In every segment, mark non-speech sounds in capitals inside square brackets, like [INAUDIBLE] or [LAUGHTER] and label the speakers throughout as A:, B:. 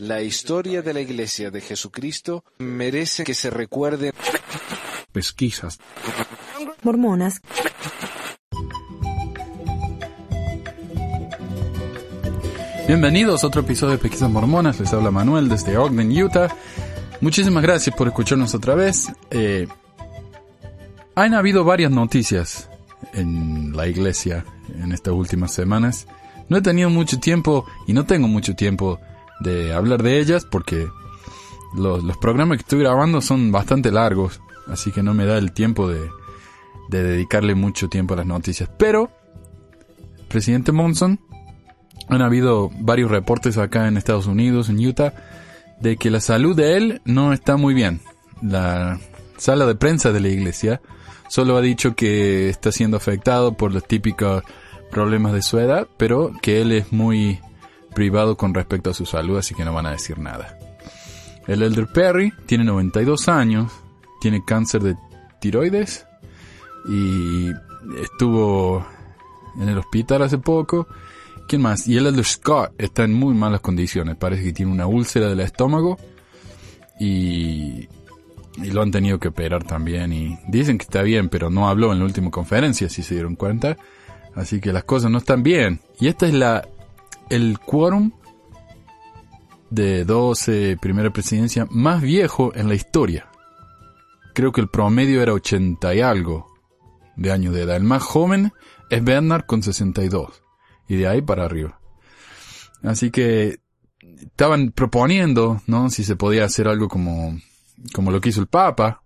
A: La historia de la Iglesia de Jesucristo merece que se recuerde.
B: Pesquisas.
C: Mormonas.
B: Bienvenidos a otro episodio de Pesquisas Mormonas. Les habla Manuel desde Ogden, Utah. Muchísimas gracias por escucharnos otra vez. Eh, han habido varias noticias en la iglesia en estas últimas semanas. No he tenido mucho tiempo y no tengo mucho tiempo de hablar de ellas porque los, los programas que estoy grabando son bastante largos, así que no me da el tiempo de, de dedicarle mucho tiempo a las noticias. Pero, presidente Monson, han habido varios reportes acá en Estados Unidos, en Utah, de que la salud de él no está muy bien. La sala de prensa de la iglesia solo ha dicho que está siendo afectado por los típicos problemas de su edad, pero que él es muy privado con respecto a su salud, así que no van a decir nada. El Elder Perry tiene 92 años, tiene cáncer de tiroides y estuvo en el hospital hace poco. ¿Quién más? Y el Elder Scott está en muy malas condiciones. Parece que tiene una úlcera del estómago y, y lo han tenido que operar también. Y dicen que está bien, pero no habló en la última conferencia, si se dieron cuenta. Así que las cosas no están bien. Y esta es la el quórum de 12 primera presidencia más viejo en la historia. Creo que el promedio era 80 y algo de años de edad. El más joven es Bernard con 62. Y de ahí para arriba. Así que estaban proponiendo, ¿no? Si se podía hacer algo como, como lo que hizo el Papa,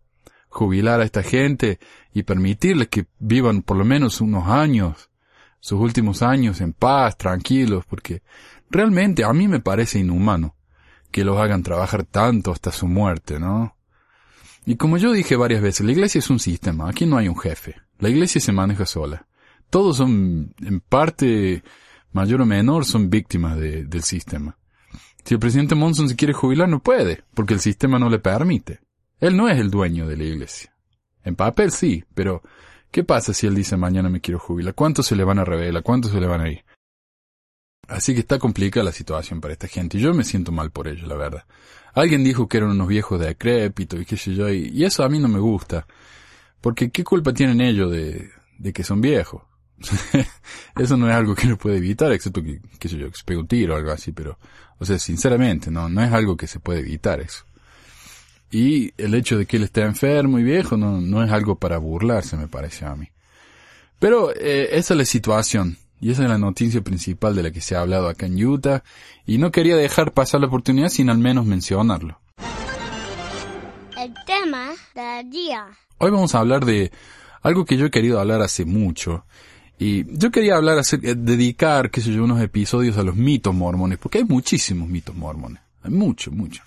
B: jubilar a esta gente y permitirles que vivan por lo menos unos años sus últimos años en paz, tranquilos, porque realmente a mí me parece inhumano que los hagan trabajar tanto hasta su muerte, ¿no? Y como yo dije varias veces, la iglesia es un sistema, aquí no hay un jefe, la iglesia se maneja sola. Todos son, en parte, mayor o menor, son víctimas del sistema. Si el presidente Monson se quiere jubilar, no puede, porque el sistema no le permite. Él no es el dueño de la iglesia. En papel sí, pero ¿Qué pasa si él dice mañana me quiero jubilar? ¿Cuántos se le van a revelar? ¿Cuántos se le van a ir? Así que está complicada la situación para esta gente y yo me siento mal por ello, la verdad. Alguien dijo que eran unos viejos de decrépito y qué sé yo, y, eso a mí no me gusta. Porque ¿qué culpa tienen ellos de, de que son viejos? [LAUGHS] eso no es algo que no puede evitar, excepto que, qué sé yo, que se pegue un tiro o algo así, pero, o sea, sinceramente, no, no es algo que se puede evitar eso. Y el hecho de que él esté enfermo y viejo no, no es algo para burlarse, me parece a mí. Pero eh, esa es la situación. Y esa es la noticia principal de la que se ha hablado acá en Utah. Y no quería dejar pasar la oportunidad sin al menos mencionarlo.
D: El tema del día.
B: Hoy vamos a hablar de algo que yo he querido hablar hace mucho. Y yo quería hablar, eh, dedicar, qué sé yo, unos episodios a los mitos mormones, porque hay muchísimos mitos mormones. Hay mucho, mucho.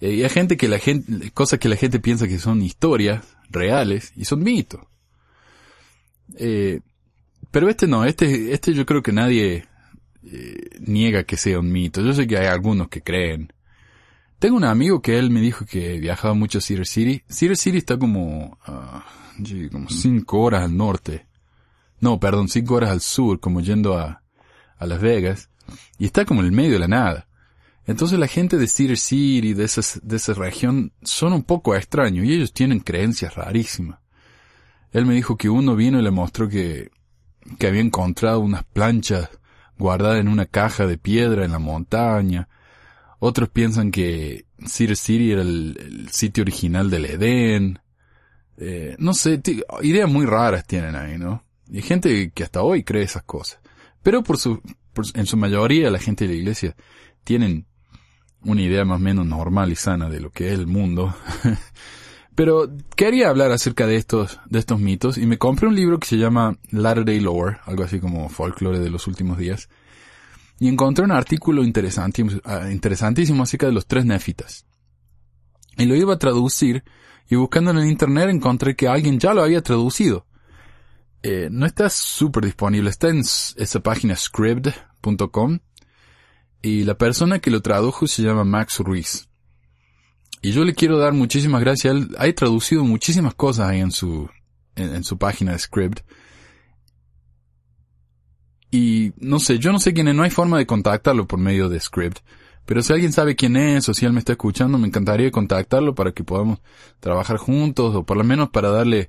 B: Eh, y hay gente que la gente, cosas que la gente piensa que son historias reales y son mitos. Eh, pero este no, este, este yo creo que nadie eh, niega que sea un mito. Yo sé que hay algunos que creen. Tengo un amigo que él me dijo que viajaba mucho a Cedar City. Cedar City está como, uh, como cinco horas al norte. No, perdón, cinco horas al sur, como yendo a, a Las Vegas. Y está como en el medio de la nada. Entonces la gente de Cedar City, de, esas, de esa región, son un poco extraños y ellos tienen creencias rarísimas. Él me dijo que uno vino y le mostró que, que había encontrado unas planchas guardadas en una caja de piedra en la montaña. Otros piensan que Cedar City era el, sitio original del Edén. Eh, no sé, ideas muy raras tienen ahí, ¿no? Y gente que hasta hoy cree esas cosas. Pero por su, en su mayoría la gente de la iglesia tienen una idea más o menos normal y sana de lo que es el mundo. [LAUGHS] Pero quería hablar acerca de estos, de estos mitos y me compré un libro que se llama Latter Day Lore, algo así como folklore de los últimos días. Y encontré un artículo interesantísimo, ah, interesantísimo acerca de los tres nefitas. Y lo iba a traducir y buscando en el internet encontré que alguien ya lo había traducido. Eh, no está súper disponible, está en esa página scribd.com y la persona que lo tradujo se llama Max Ruiz. Y yo le quiero dar muchísimas gracias. Él ha traducido muchísimas cosas ahí en su, en, su página de script. Y no sé, yo no sé quién es, no hay forma de contactarlo por medio de script. Pero si alguien sabe quién es o si él me está escuchando, me encantaría contactarlo para que podamos trabajar juntos o por lo menos para darle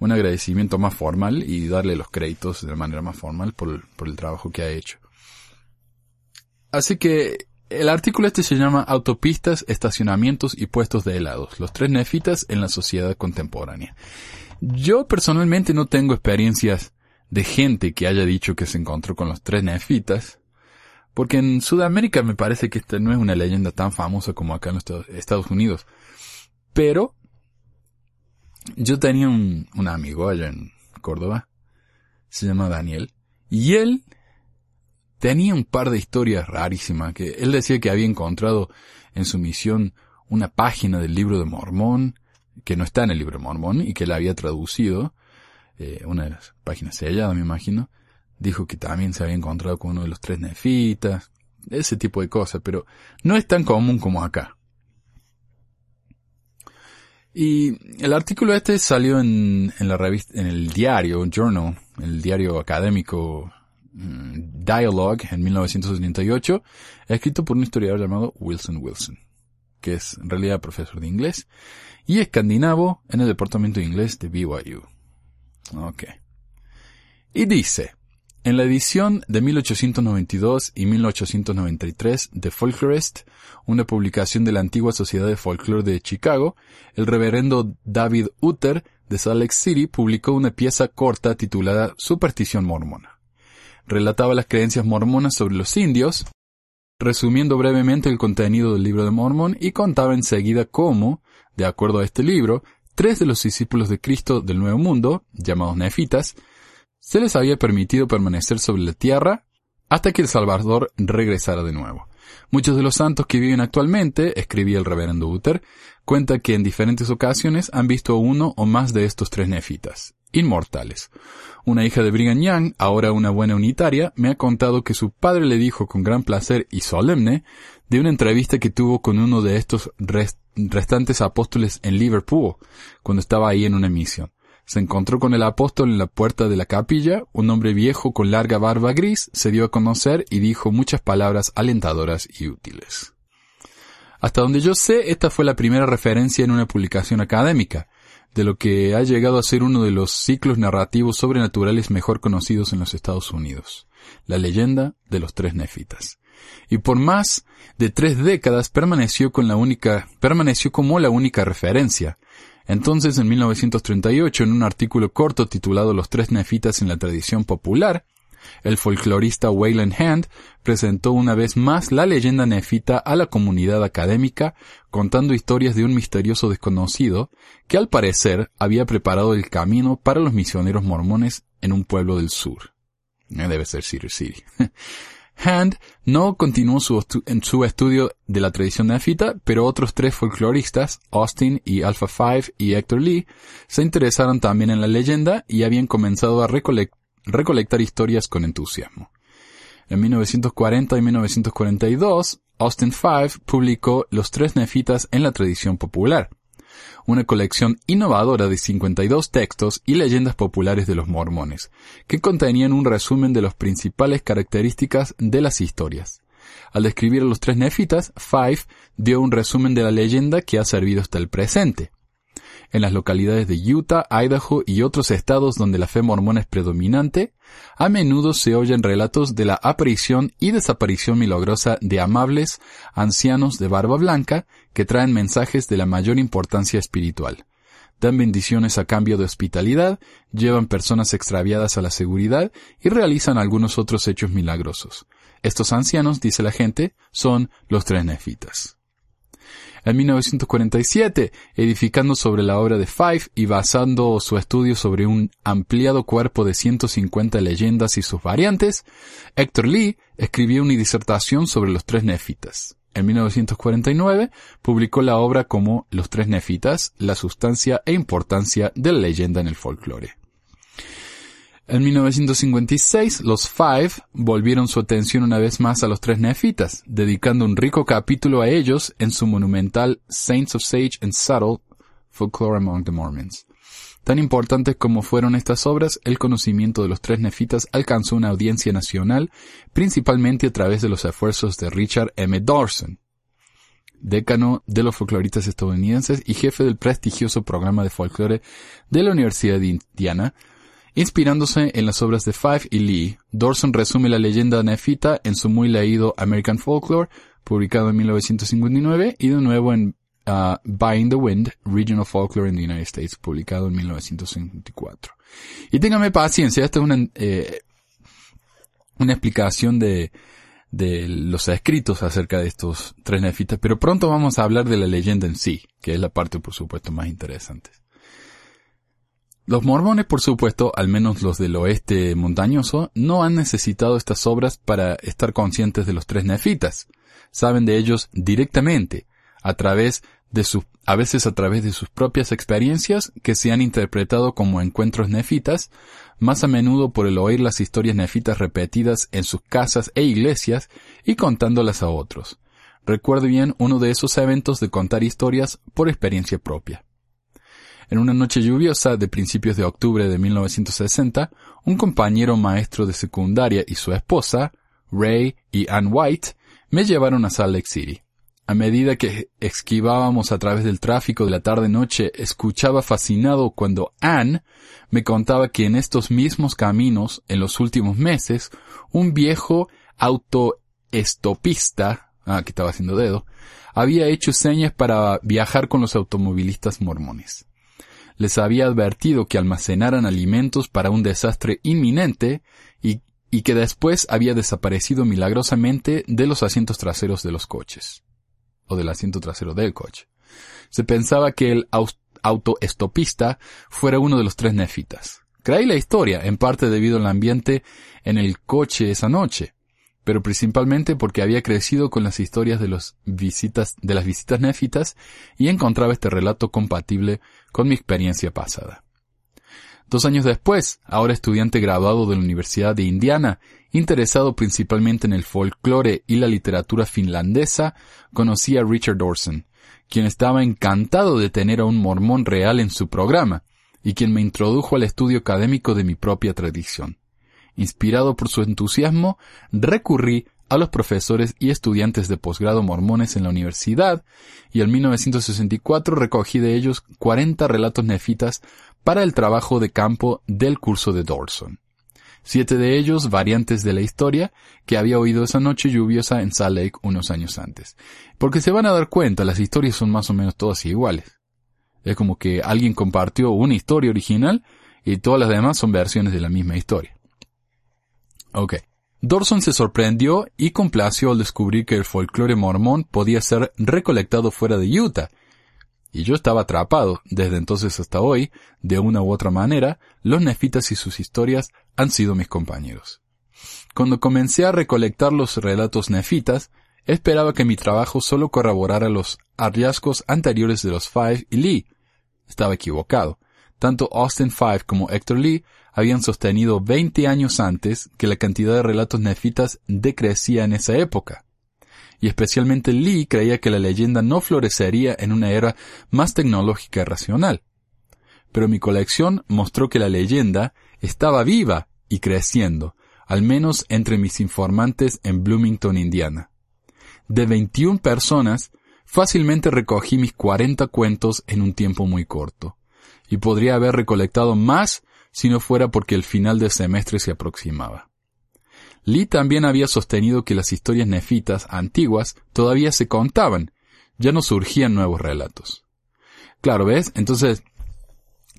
B: un agradecimiento más formal y darle los créditos de manera más formal por, por el trabajo que ha hecho. Así que el artículo este se llama Autopistas, estacionamientos y puestos de helados, los tres nefitas en la sociedad contemporánea. Yo personalmente no tengo experiencias de gente que haya dicho que se encontró con los tres nefitas, porque en Sudamérica me parece que esta no es una leyenda tan famosa como acá en los Estados- Unidos. Pero yo tenía un, un amigo allá en Córdoba, se llama Daniel, y él tenía un par de historias rarísimas, que él decía que había encontrado en su misión una página del libro de Mormón, que no está en el libro de Mormón, y que la había traducido, eh, una de las páginas selladas, me imagino, dijo que también se había encontrado con uno de los tres nefitas, ese tipo de cosas, pero no es tan común como acá. Y el artículo este salió en, en la revista, en el diario, Journal, el diario académico Dialogue en 1978, escrito por un historiador llamado Wilson Wilson, que es en realidad profesor de inglés y escandinavo en el departamento de inglés de BYU. Ok. Y dice, en la edición de 1892 y 1893 de Folklorist, una publicación de la antigua Sociedad de Folklore de Chicago, el reverendo David Utter de Salt Lake City publicó una pieza corta titulada Superstición mormona. Relataba las creencias mormonas sobre los indios, resumiendo brevemente el contenido del libro de Mormón y contaba enseguida cómo, de acuerdo a este libro, tres de los discípulos de Cristo del Nuevo Mundo, llamados nefitas, se les había permitido permanecer sobre la tierra hasta que el Salvador regresara de nuevo. Muchos de los santos que viven actualmente, escribía el reverendo Uther, cuenta que en diferentes ocasiones han visto uno o más de estos tres nefitas, inmortales. Una hija de Brigham Young, ahora una buena unitaria, me ha contado que su padre le dijo con gran placer y solemne de una entrevista que tuvo con uno de estos rest- restantes apóstoles en Liverpool, cuando estaba ahí en una misión. Se encontró con el apóstol en la puerta de la capilla, un hombre viejo con larga barba gris se dio a conocer y dijo muchas palabras alentadoras y útiles. Hasta donde yo sé, esta fue la primera referencia en una publicación académica, de lo que ha llegado a ser uno de los ciclos narrativos sobrenaturales mejor conocidos en los Estados Unidos, la leyenda de los tres nefitas. Y por más de tres décadas permaneció con la única, permaneció como la única referencia, entonces, en 1938, en un artículo corto titulado Los tres nefitas en la tradición popular, el folclorista Wayland Hand presentó una vez más la leyenda nefita a la comunidad académica, contando historias de un misterioso desconocido que al parecer había preparado el camino para los misioneros mormones en un pueblo del sur. Eh, Debe ser Cedar City. [LAUGHS] Hand no continuó su, en su estudio de la tradición nefita, pero otros tres folcloristas, Austin y Alpha Five y Hector Lee, se interesaron también en la leyenda y habían comenzado a recolec- recolectar historias con entusiasmo. En 1940 y 1942, Austin Five publicó Los tres nefitas en la tradición popular, una colección innovadora de 52 textos y leyendas populares de los mormones, que contenían un resumen de las principales características de las historias. Al describir a los tres nefitas, Five dio un resumen de la leyenda que ha servido hasta el presente. En las localidades de Utah, Idaho y otros estados donde la fe mormona es predominante, a menudo se oyen relatos de la aparición y desaparición milagrosa de amables ancianos de barba blanca que traen mensajes de la mayor importancia espiritual. Dan bendiciones a cambio de hospitalidad, llevan personas extraviadas a la seguridad y realizan algunos otros hechos milagrosos. Estos ancianos, dice la gente, son los tres nefitas. En 1947, edificando sobre la obra de Five y basando su estudio sobre un ampliado cuerpo de 150 leyendas y sus variantes, Héctor Lee escribió una disertación sobre los tres nefitas. En 1949 publicó la obra como Los tres nefitas, la sustancia e importancia de la leyenda en el folclore. En 1956, los Five volvieron su atención una vez más a los tres nefitas, dedicando un rico capítulo a ellos en su monumental Saints of Sage and Subtle Folklore Among the Mormons. Tan importantes como fueron estas obras, el conocimiento de los tres nefitas alcanzó una audiencia nacional, principalmente a través de los esfuerzos de Richard M. Dawson, decano de los folcloristas estadounidenses y jefe del prestigioso programa de folclore de la Universidad de Indiana, Inspirándose en las obras de Fife y Lee, Dawson resume la leyenda nefita en su muy leído American Folklore, publicado en 1959, y de nuevo en uh, By the Wind, Regional Folklore in the United States, publicado en 1954. Y téngame paciencia, esta es una, eh, una explicación de, de los escritos acerca de estos tres nefitas, pero pronto vamos a hablar de la leyenda en sí, que es la parte por supuesto más interesante. Los mormones, por supuesto, al menos los del oeste montañoso, no han necesitado estas obras para estar conscientes de los tres nefitas. Saben de ellos directamente, a través de sus, a veces a través de sus propias experiencias que se han interpretado como encuentros nefitas, más a menudo por el oír las historias nefitas repetidas en sus casas e iglesias y contándolas a otros. Recuerdo bien uno de esos eventos de contar historias por experiencia propia. En una noche lluviosa de principios de octubre de 1960, un compañero maestro de secundaria y su esposa, Ray y Ann White, me llevaron a Salt Lake City. A medida que esquivábamos a través del tráfico de la tarde-noche, escuchaba fascinado cuando Ann me contaba que en estos mismos caminos, en los últimos meses, un viejo autoestopista, ah, que estaba haciendo dedo, había hecho señas para viajar con los automovilistas mormones les había advertido que almacenaran alimentos para un desastre inminente y, que después había desaparecido milagrosamente de los asientos traseros de los coches. O del asiento trasero del coche. Se pensaba que el autoestopista fuera uno de los tres nefitas. Creí la historia, en parte debido al ambiente en el coche esa noche pero principalmente porque había crecido con las historias de, visitas, de las visitas néfitas y encontraba este relato compatible con mi experiencia pasada. Dos años después, ahora estudiante graduado de la Universidad de Indiana, interesado principalmente en el folclore y la literatura finlandesa, conocí a Richard Dawson, quien estaba encantado de tener a un mormón real en su programa, y quien me introdujo al estudio académico de mi propia tradición. Inspirado por su entusiasmo, recurrí a los profesores y estudiantes de posgrado mormones en la universidad, y en 1964 recogí de ellos 40 relatos nefitas para el trabajo de campo del curso de Dawson. Siete de ellos variantes de la historia que había oído esa noche lluviosa en Salt Lake unos años antes. Porque se van a dar cuenta, las historias son más o menos todas iguales. Es como que alguien compartió una historia original y todas las demás son versiones de la misma historia. Ok. Dorson se sorprendió y complació al descubrir que el folclore mormón podía ser recolectado fuera de Utah. Y yo estaba atrapado, desde entonces hasta hoy, de una u otra manera, los nefitas y sus historias han sido mis compañeros. Cuando comencé a recolectar los relatos nefitas, esperaba que mi trabajo solo corroborara los hallazgos anteriores de los Five y Lee. Estaba equivocado. Tanto Austin Five como Hector Lee habían sostenido 20 años antes que la cantidad de relatos nefitas decrecía en esa época. Y especialmente Lee creía que la leyenda no florecería en una era más tecnológica y racional. Pero mi colección mostró que la leyenda estaba viva y creciendo, al menos entre mis informantes en Bloomington, Indiana. De 21 personas, fácilmente recogí mis 40 cuentos en un tiempo muy corto, y podría haber recolectado más si no fuera porque el final del semestre se aproximaba. Lee también había sostenido que las historias nefitas antiguas todavía se contaban, ya no surgían nuevos relatos. Claro, ¿ves? Entonces,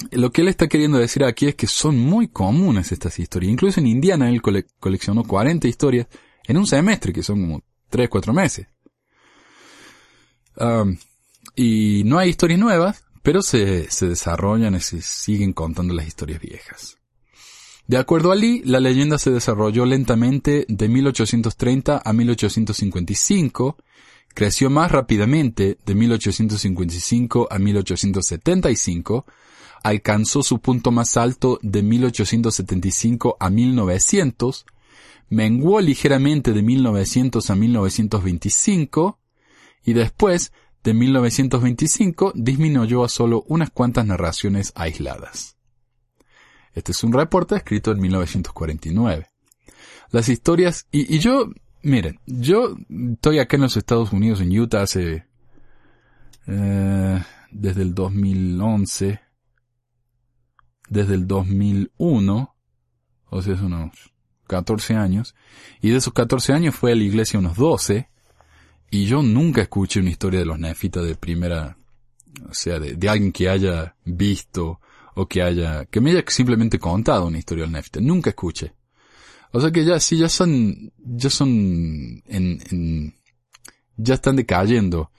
B: lo que él está queriendo decir aquí es que son muy comunes estas historias. Incluso en Indiana él coleccionó 40 historias en un semestre, que son como 3, 4 meses. Y no hay historias nuevas, pero se, se desarrollan y se siguen contando las historias viejas. De acuerdo a Lee, la leyenda se desarrolló lentamente de 1830 a 1855, creció más rápidamente de 1855 a 1875, alcanzó su punto más alto de 1875 a 1900, menguó ligeramente de 1900 a 1925, y después de 1925 disminuyó a solo unas cuantas narraciones aisladas. Este es un reporte escrito en 1949. Las historias, y, yo, miren, yo estoy acá en los Estados Unidos, en Utah, hace, eh, desde el 2011, desde el 2001, o sea, es unos 14 años, y de esos 14 años fue a la iglesia unos 12, y yo nunca escuché una historia de los nefitas de primera, o sea, de, alguien que haya visto o que haya, que me haya simplemente contado una historia del nefita. Nunca escuché. O sea que ya, sí, ya son, ya son en, en, ya están decayendo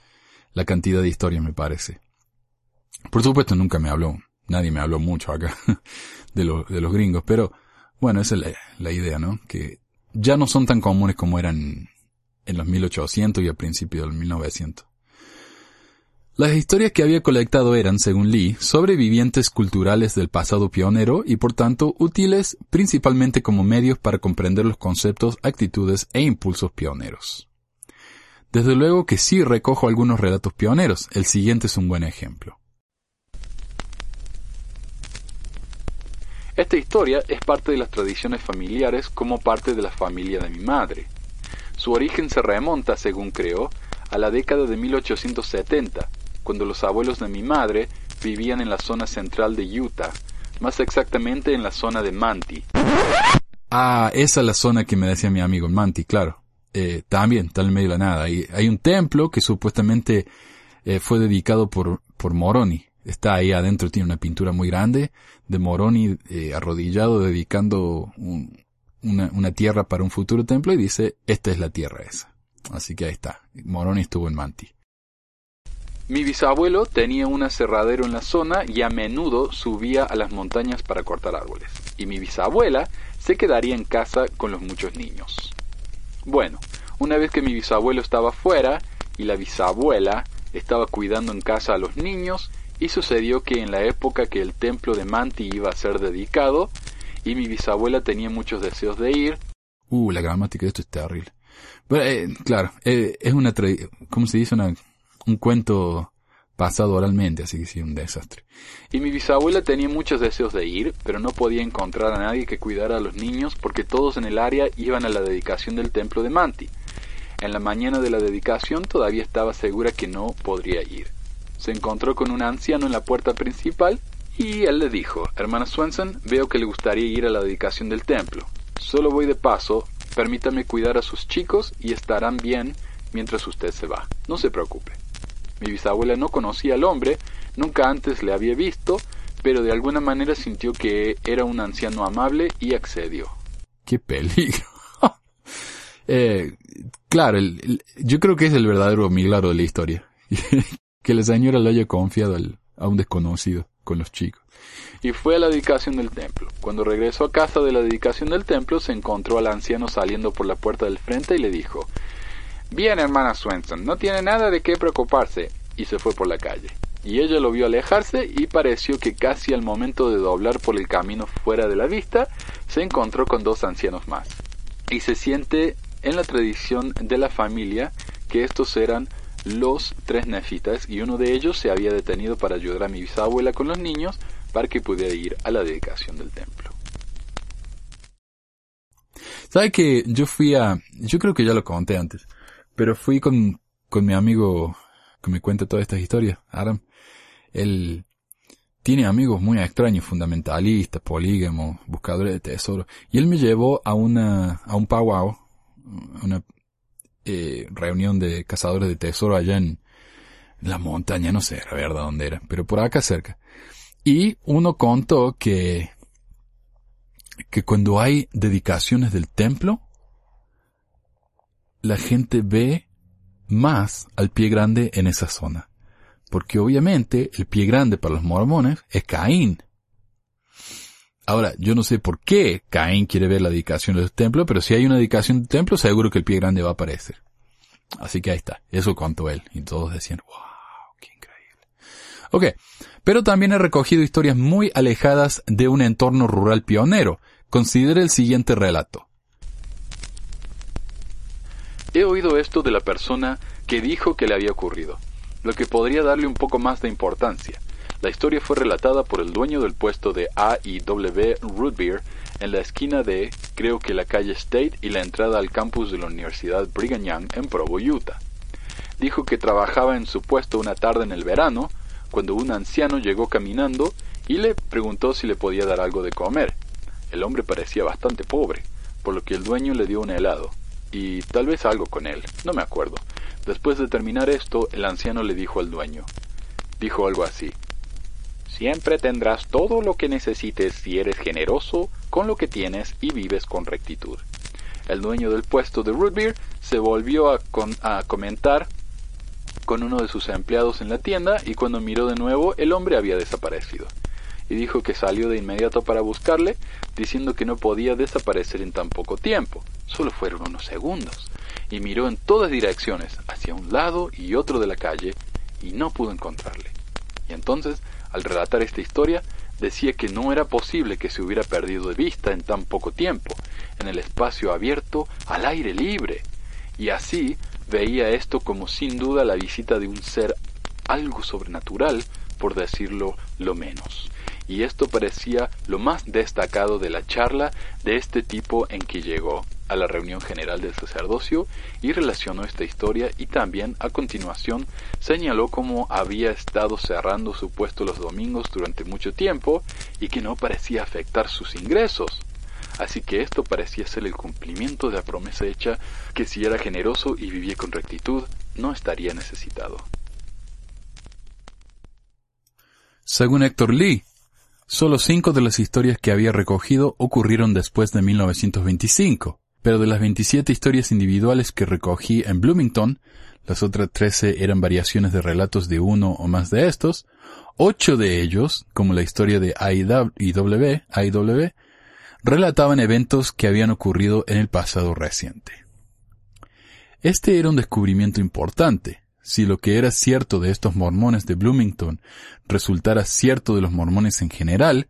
B: la cantidad de historias, me parece. Por supuesto, nunca me habló, nadie me habló mucho acá [LAUGHS] de, los de los gringos, pero bueno, esa es la idea, ¿no? Que ya no son tan comunes como eran en los 1800 y al principio del 1900. Las historias que había colectado eran, según Lee, sobrevivientes culturales del pasado pionero y por tanto útiles principalmente como medios para comprender los conceptos, actitudes e impulsos pioneros. Desde luego que sí recojo algunos relatos pioneros, el siguiente es un buen ejemplo. Esta historia es parte de las tradiciones familiares como parte de la familia de mi madre. Su origen se remonta, según creo, a la década de 1870, cuando los abuelos de mi madre vivían en la zona central de Utah, más exactamente en la zona de Manti. Ah, esa es la zona que me decía mi amigo, Manti, claro. Eh, también, está en medio de la nada. Hay, hay un templo que supuestamente eh, fue dedicado por, por Moroni. Está ahí adentro, tiene una pintura muy grande de Moroni eh, arrodillado dedicando un, una, tierra para un futuro templo y dice, esta es la tierra esa. Así que ahí está. Moroni estuvo en Manti. Mi bisabuelo tenía un aserradero en la zona y a menudo subía a las montañas para cortar árboles. Y mi bisabuela se quedaría en casa con los muchos niños. Bueno, una vez que mi bisabuelo estaba fuera y la bisabuela estaba cuidando en casa a los niños, y sucedió que en la época que el templo de Manti iba a ser dedicado, y mi bisabuela tenía muchos deseos de ir. Uh, la gramática de esto es terrible. Pero, eh, claro, eh, es una, ¿cómo se dice? Una, un cuento pasado oralmente, así que sí, un desastre. Y mi bisabuela tenía muchos deseos de ir, pero no podía encontrar a nadie que cuidara a los niños porque todos en el área iban a la dedicación del templo de Manti. En la mañana de la dedicación todavía estaba segura que no podría ir. Se encontró con un anciano en la puerta principal y él le dijo, hermana Swenson, veo que le gustaría ir a la dedicación del templo. Solo voy de paso, permítame cuidar a sus chicos y estarán bien mientras usted se va. No se preocupe. Mi bisabuela no conocía al hombre, nunca antes le había visto, pero de alguna manera sintió que era un anciano amable y accedió. ¡Qué peligro! [LAUGHS] eh, claro, yo creo que es el verdadero milagro de la historia. [LAUGHS] que la señora le haya confiado a un desconocido con los chicos. Y fue a la dedicación del templo. Cuando regresó a casa de la dedicación del templo, se encontró al anciano saliendo por la puerta del frente y le dijo, Bien, hermana Swenson, no tiene nada de qué preocuparse. Y se fue por la calle. Y ella lo vio alejarse y pareció que casi al momento de doblar por el camino fuera de la vista, se encontró con dos ancianos más. Y se siente en la tradición de la familia que estos eran los tres nefitas y uno de ellos se había detenido para ayudar a mi bisabuela con los niños para que pudiera ir a la dedicación del templo. ¿Sabe que yo fui a, yo creo que ya lo conté antes, pero fui con, con mi amigo que me cuenta todas estas historias, Aram. Él tiene amigos muy extraños, fundamentalistas, polígamos, buscadores de tesoros, y él me llevó a una, a un powwow, una eh, reunión de cazadores de tesoro allá en la montaña, no sé, la verdad dónde era, pero por acá cerca. Y uno contó que, que cuando hay dedicaciones del templo, la gente ve más al pie grande en esa zona. Porque obviamente el pie grande para los mormones es Caín. Ahora, yo no sé por qué Caín quiere ver la dedicación del templo, pero si hay una dedicación del templo, seguro que el pie grande va a aparecer. Así que ahí está. Eso contó él. Y todos decían, wow, qué increíble. Ok. Pero también he recogido historias muy alejadas de un entorno rural pionero. Considere el siguiente relato. He oído esto de la persona que dijo que le había ocurrido.
E: lo que podría darle un poco más de importancia. La historia fue relatada por el dueño del puesto de A&W Root Beer en la esquina de, creo que la calle State y la entrada al campus de la Universidad Brigham Young en Provo, Utah. Dijo que trabajaba en su puesto una tarde en el verano, cuando un anciano llegó caminando y le preguntó si le podía dar algo de comer. El hombre parecía bastante pobre, por lo que el dueño le dio un helado, y tal vez algo con él, no me acuerdo. Después de terminar esto, el anciano le dijo al dueño. Dijo algo así. Siempre tendrás todo lo que necesites si eres generoso con lo que tienes y vives con rectitud. El dueño del puesto de root beer se volvió a, a comentar con uno de sus empleados en la tienda y cuando miró de nuevo el hombre había desaparecido. Y dijo que salió de inmediato para buscarle, diciendo que no podía desaparecer en tan poco tiempo, solo fueron unos segundos, y miró en todas direcciones, hacia un lado y otro de la calle, y no pudo encontrarle. Y entonces al relatar esta historia, decía que no era posible que se hubiera perdido de vista en tan poco tiempo, en el espacio abierto, al aire libre. Y así veía esto como sin duda la visita de un ser algo sobrenatural, por decirlo lo menos. Y esto parecía lo más destacado de la charla de este tipo en que llegó a la reunión general del sacerdocio y relacionó esta historia y también a continuación señaló cómo había estado cerrando su puesto los domingos durante mucho tiempo y que no parecía afectar sus ingresos. Así que esto parecía ser el cumplimiento de la promesa hecha que si era generoso y vivía con rectitud, no estaría necesitado.
B: Según Héctor Lee, solo cinco de las historias que había recogido ocurrieron después de 1925 pero de las 27 historias individuales que recogí en Bloomington, las otras 13 eran variaciones de relatos de uno o más de estos, ocho de ellos, como la historia de IW, relataban eventos que habían ocurrido en el pasado reciente. Este era un descubrimiento importante, si lo que era cierto de estos mormones de Bloomington resultara cierto de los mormones en general,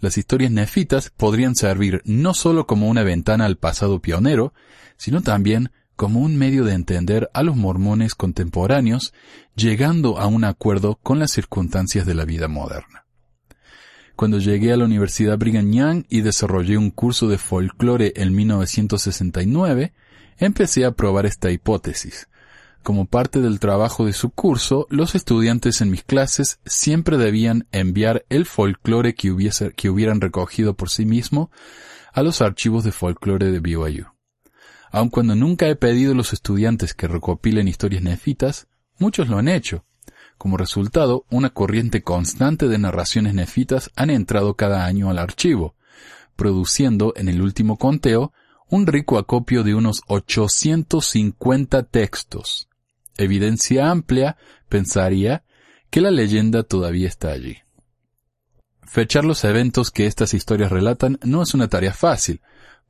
B: las historias nefitas podrían servir no solo como una ventana al pasado pionero, sino también como un medio de entender a los mormones contemporáneos, llegando a un acuerdo con las circunstancias de la vida moderna. Cuando llegué a la Universidad Brigham Young y desarrollé un curso de folclore en 1969, empecé a probar esta hipótesis, como parte del trabajo de su curso, los estudiantes en mis clases siempre debían enviar el folclore que, que hubieran recogido por sí mismo a los archivos de folclore de BYU. Aun cuando nunca he pedido a los estudiantes que recopilen historias nefitas, muchos lo han hecho. Como resultado, una corriente constante de narraciones nefitas han entrado cada año al archivo, produciendo en el último conteo un rico acopio de unos 850 textos, evidencia amplia, pensaría, que la leyenda todavía está allí. Fechar los eventos que estas historias relatan no es una tarea fácil,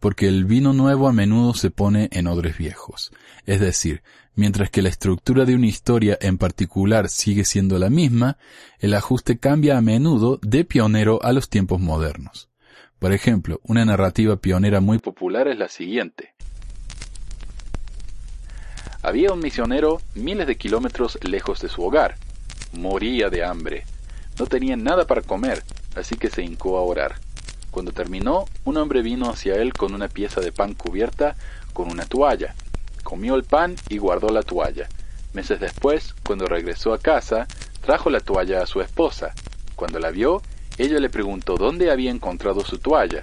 B: porque el vino nuevo a menudo se pone en odres viejos. Es decir, mientras que la estructura de una historia en particular sigue siendo la misma, el ajuste cambia a menudo de pionero a los tiempos modernos. Por ejemplo, una narrativa pionera muy popular es la siguiente. Había un misionero miles de kilómetros lejos de su hogar. Moría de hambre. No tenía nada para comer, así que se hincó a orar. Cuando terminó, un hombre vino hacia él con una pieza de pan cubierta con una toalla. Comió el pan y guardó la toalla. Meses después, cuando regresó a casa, trajo la toalla a su esposa. Cuando la vio, ella le preguntó dónde había encontrado su toalla.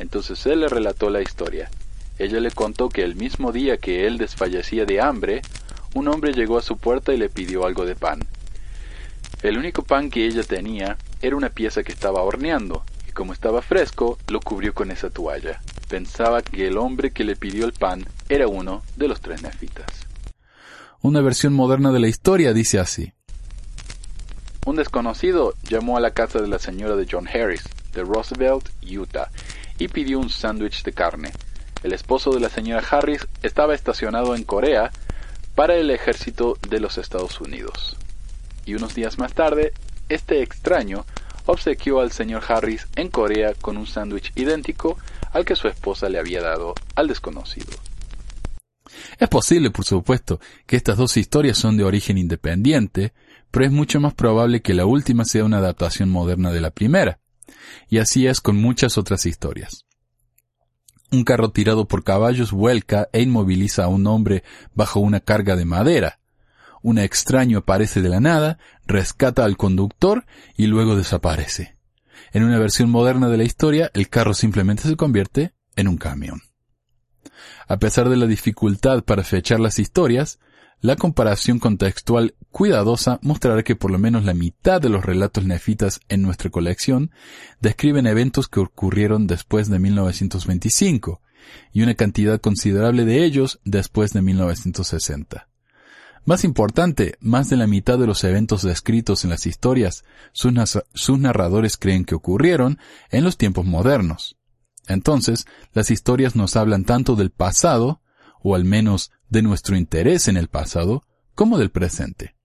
B: Entonces él le relató la historia. Ella le contó que el mismo día que él desfallecía de hambre, un hombre llegó a su puerta y le pidió algo de pan. El único pan que ella tenía era una pieza que estaba horneando, y como estaba fresco, lo cubrió con esa toalla. Pensaba que el hombre que le pidió el pan era uno de los tres nefitas. Una versión moderna de la historia dice así. Un desconocido llamó a la casa de la señora de John Harris, de Roosevelt, Utah, y pidió un sándwich de carne. El esposo de la señora Harris estaba estacionado en Corea para el ejército de los Estados Unidos. Y unos días más tarde, este extraño obsequió al señor Harris en Corea con un sándwich idéntico al que su esposa le había dado al desconocido. Es posible, por supuesto, que estas dos historias son de origen independiente, pero es mucho más probable que la última sea una adaptación moderna de la primera. Y así es con muchas otras historias. Un carro tirado por caballos vuelca e inmoviliza a un hombre bajo una carga de madera. Un extraño aparece de la nada, rescata al conductor y luego desaparece. En una versión moderna de la historia, el carro simplemente se convierte en un camión. A pesar de la dificultad para fechar las historias, la comparación contextual cuidadosa mostrará que por lo menos la mitad de los relatos nefitas en nuestra colección describen eventos que ocurrieron después de 1925, y una cantidad considerable de ellos después de 1960. Más importante, más de la mitad de los eventos descritos en las historias, sus, sus narradores creen que ocurrieron en los tiempos modernos. Entonces, las historias nos hablan tanto del pasado, o al menos de nuestro interés en el pasado, como del presente.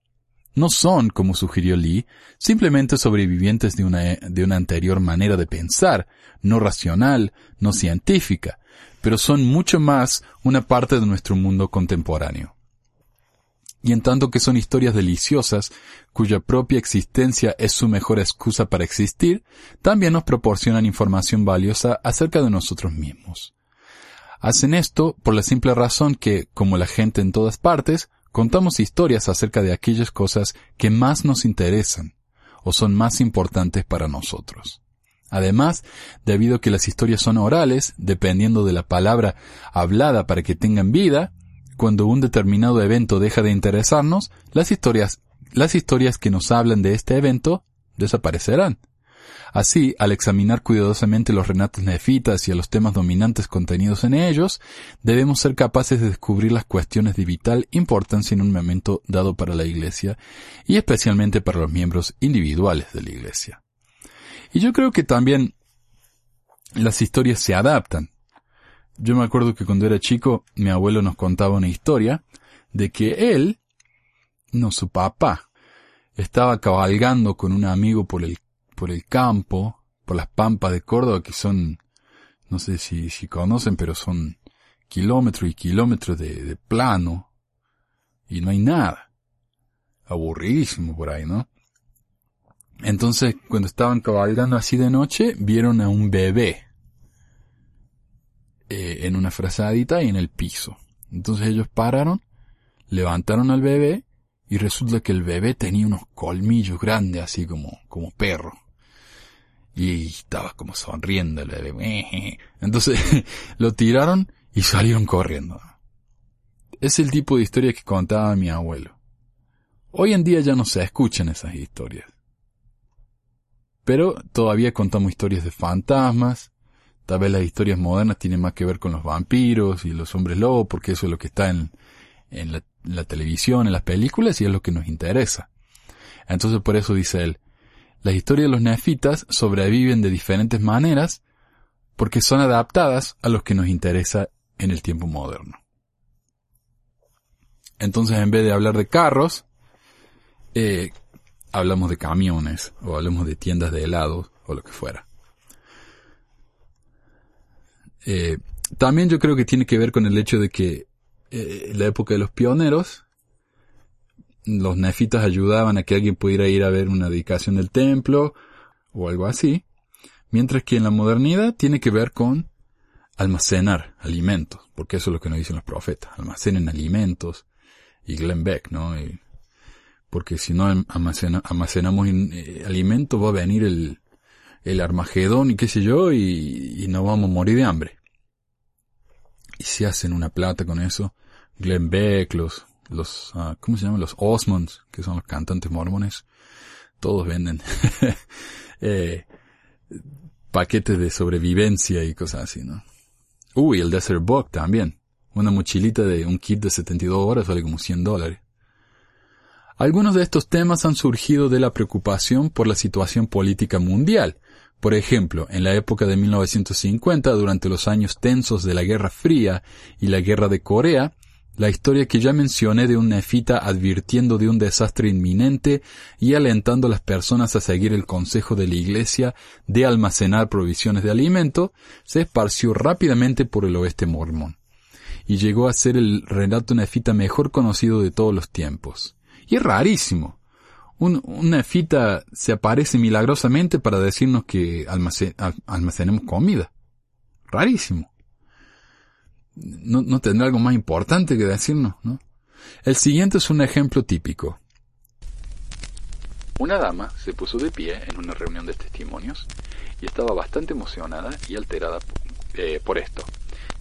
B: No son, como sugirió Lee, simplemente sobrevivientes de una, de una anterior manera de pensar, no racional, no científica, pero son mucho más una parte de nuestro mundo contemporáneo y en tanto que son historias deliciosas, cuya propia existencia es su mejor excusa para existir, también nos proporcionan información valiosa acerca de nosotros mismos. Hacen esto por la simple razón que, como la gente en todas partes, contamos historias acerca de aquellas cosas que más nos interesan o son más importantes para nosotros. Además, debido a que las historias son orales, dependiendo de la palabra hablada para que tengan vida, cuando un determinado evento deja de interesarnos, las historias, las historias que nos hablan de este evento desaparecerán. Así, al examinar cuidadosamente los renatos nefitas y a los temas dominantes contenidos en ellos, debemos ser capaces de descubrir las cuestiones de vital importancia en un momento dado para la Iglesia y especialmente para los miembros individuales de la Iglesia. Y yo creo que también las historias se adaptan. Yo me acuerdo que cuando era chico, mi abuelo nos contaba una historia de que él, no su papá, estaba cabalgando con un amigo por el, por el campo, por las pampas de Córdoba, que son, no sé si, conocen, pero son kilómetros y kilómetros de, de plano, y no hay nada. Aburridísimo por ahí, ¿no? Entonces, cuando estaban cabalgando así de noche, vieron a un bebé eh, en una frazadita y en el piso. Entonces ellos pararon, levantaron al bebé y resulta que el bebé tenía unos colmillos grandes así como, como perro. Y estaba como sonriendo el bebé. Entonces [LAUGHS] lo tiraron y salieron corriendo. Es el tipo de historia que contaba mi abuelo. Hoy en día ya no se escuchan esas historias. Pero todavía contamos historias de fantasmas, Tal vez las historias modernas tienen más que ver con los vampiros y los hombres lobos, porque eso es lo que está en, la, televisión, en las películas, y es lo que nos interesa. Entonces por eso dice él, las historias de los nefitas sobreviven de diferentes maneras porque son adaptadas a lo que nos interesa en el tiempo moderno. Entonces en vez de hablar de carros, eh, hablamos de camiones o hablamos de tiendas de helados o lo que fuera. Eh, también yo creo que tiene que ver con el hecho de que eh, la época de los pioneros, los nefitas ayudaban a que alguien pudiera ir a ver una dedicación del templo o algo así, mientras que en la modernidad tiene que ver con almacenar alimentos, porque eso es lo que nos dicen los profetas, almacenen alimentos y Glenn Beck, ¿no? porque si no almacenamos eh, alimentos va a venir el, el Armagedón y qué sé yo, y, y no vamos a morir de hambre. Y si hacen una plata con eso. Glenn Beck, los, los, ah, ¿cómo se llaman? Los Osmonds, que son los cantantes mormones. Todos venden, [LAUGHS] eh, paquetes de sobrevivencia y cosas así, ¿no? Uy, el Desert Book también. Una mochilita de un kit de 72 horas vale como 100 dólares. Algunos de estos temas han surgido de la preocupación por la situación política mundial, por ejemplo, en la época de 1950, durante los años tensos de la Guerra Fría y la Guerra de Corea, la historia que ya mencioné de un nefita advirtiendo de un desastre inminente y alentando a las personas a seguir el consejo de la Iglesia de almacenar provisiones de alimento, se esparció rápidamente por el oeste mormón. y llegó a ser el relato nefita mejor conocido de todos los tiempos. Y es rarísimo. Un, nefita se aparece milagrosamente para decirnos que almacenemos comida. Rarísimo. No, tendrá algo más importante que decirnos, ¿no? El siguiente es un ejemplo típico. Una dama se puso de pie en una reunión de testimonios y estaba bastante emocionada y alterada eh, por esto.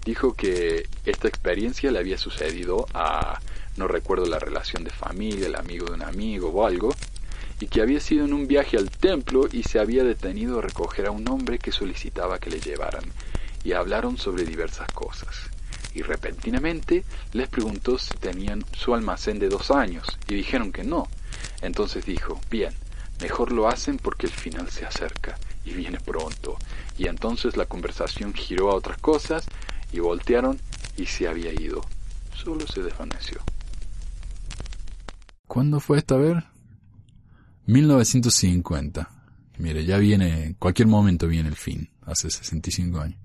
B: Dijo que esta experiencia le había sucedido a, no recuerdo la relación de familia, el amigo de un amigo o algo, y que había sido en un viaje al templo y se había detenido a recoger a un hombre que solicitaba que le llevaran, y hablaron sobre diversas cosas. Y repentinamente les preguntó si tenían su almacén de dos años, y dijeron que no, entonces dijo, bien, mejor lo hacen porque el final se acerca y viene pronto. Y entonces la conversación giró a otras cosas y voltearon y se había ido. Solo se desvaneció. ¿Cuándo fue esta vez? 1950. Mire, ya viene, en cualquier momento viene el fin, hace 65 años.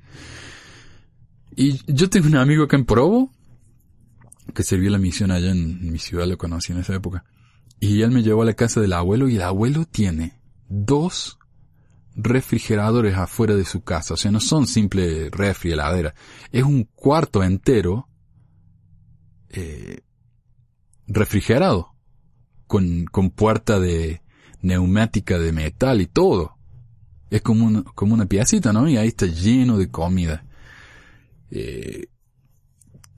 B: Y yo tengo un amigo acá en Provo, que sirvió la misión allá en mi ciudad, lo conocí en esa época. Y él me llevó a la casa del abuelo y el abuelo tiene dos refrigeradores afuera de su casa. O sea, no son simple refri, heladera. Es un cuarto entero eh, refrigerado. Con, con puerta de neumática de metal y todo. Es como, como una piecita, ¿no? Y ahí está lleno de comida. Eh,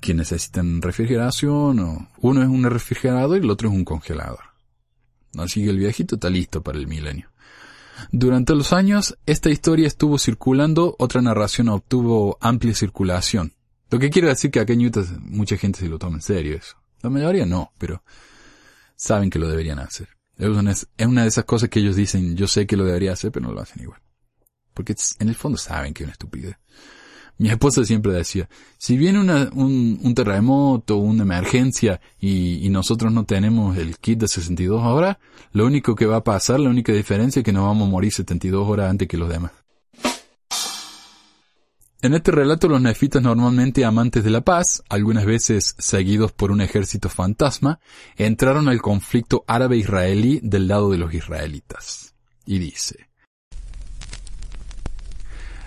B: que necesitan refrigeración o uno es un refrigerador y el otro es un congelador. Así que el viejito está listo para el milenio. Durante los años, esta historia estuvo circulando, otra narración obtuvo amplia circulación. Lo que quiere decir que acá en Utah mucha gente se lo toma en serio eso. La mayoría no, pero saben que lo deberían hacer. Es una, de esas cosas que ellos dicen, yo sé que lo debería hacer, pero no lo hacen igual. Porque en el fondo saben que es una estupidez. Mi esposa siempre decía, si viene un, un, terremoto, una emergencia y, y, nosotros no tenemos el kit de 62 horas, lo único que va a pasar, la única diferencia es que nos vamos a morir 72 horas antes que los demás. En este relato los nefitas normalmente amantes de la paz, algunas veces seguidos por un ejército fantasma, entraron al conflicto árabe-israelí del lado de los israelitas. Y dice,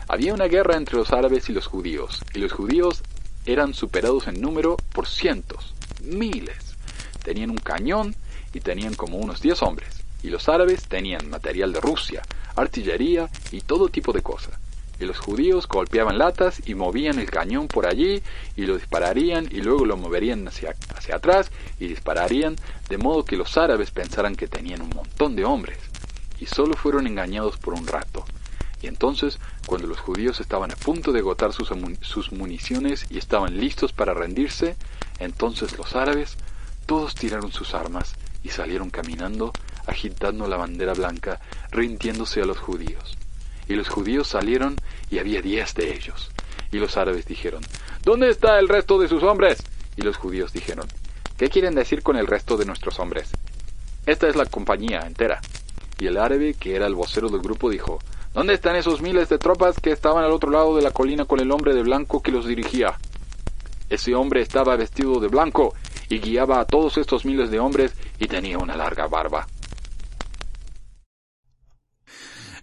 B: había una guerra entre los árabes y los judíos, y los judíos eran superados en número por cientos, miles. Tenían un cañón y tenían como unos diez hombres, y los árabes tenían material de Rusia, artillería y todo tipo de cosas. Y los judíos golpeaban latas y movían el cañón por allí y lo dispararían y luego lo moverían hacia, hacia atrás y dispararían, de modo que los árabes pensaran que tenían un montón de hombres. Y solo fueron engañados por un rato. Y entonces, cuando los judíos estaban a punto de agotar sus, sus, municiones y estaban listos para rendirse, entonces los árabes todos tiraron sus armas y salieron caminando, agitando la bandera blanca, rindiéndose a los judíos. Y los judíos salieron y había diez de ellos. Y los árabes dijeron, ¿Dónde está el resto de sus hombres? Y los judíos dijeron, ¿qué quieren decir con el resto de nuestros hombres? Esta es la compañía entera. Y el árabe, que era el vocero del grupo, dijo, ¿Dónde están esos miles de tropas que estaban al otro lado de la colina con el hombre de blanco que los dirigía? Ese hombre estaba vestido de blanco y guiaba a todos estos miles de hombres y tenía una larga barba.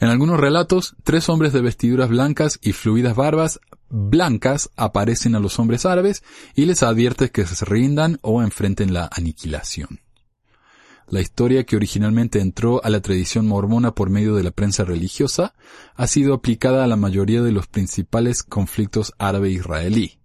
B: En algunos relatos, tres hombres de vestiduras blancas y fluidas barbas blancas aparecen a los hombres árabes y les advierte que se rindan o enfrenten la aniquilación. La historia que originalmente entró a la tradición mormona por medio de la prensa religiosa ha sido aplicada a la mayoría de los principales conflictos árabe-israelí.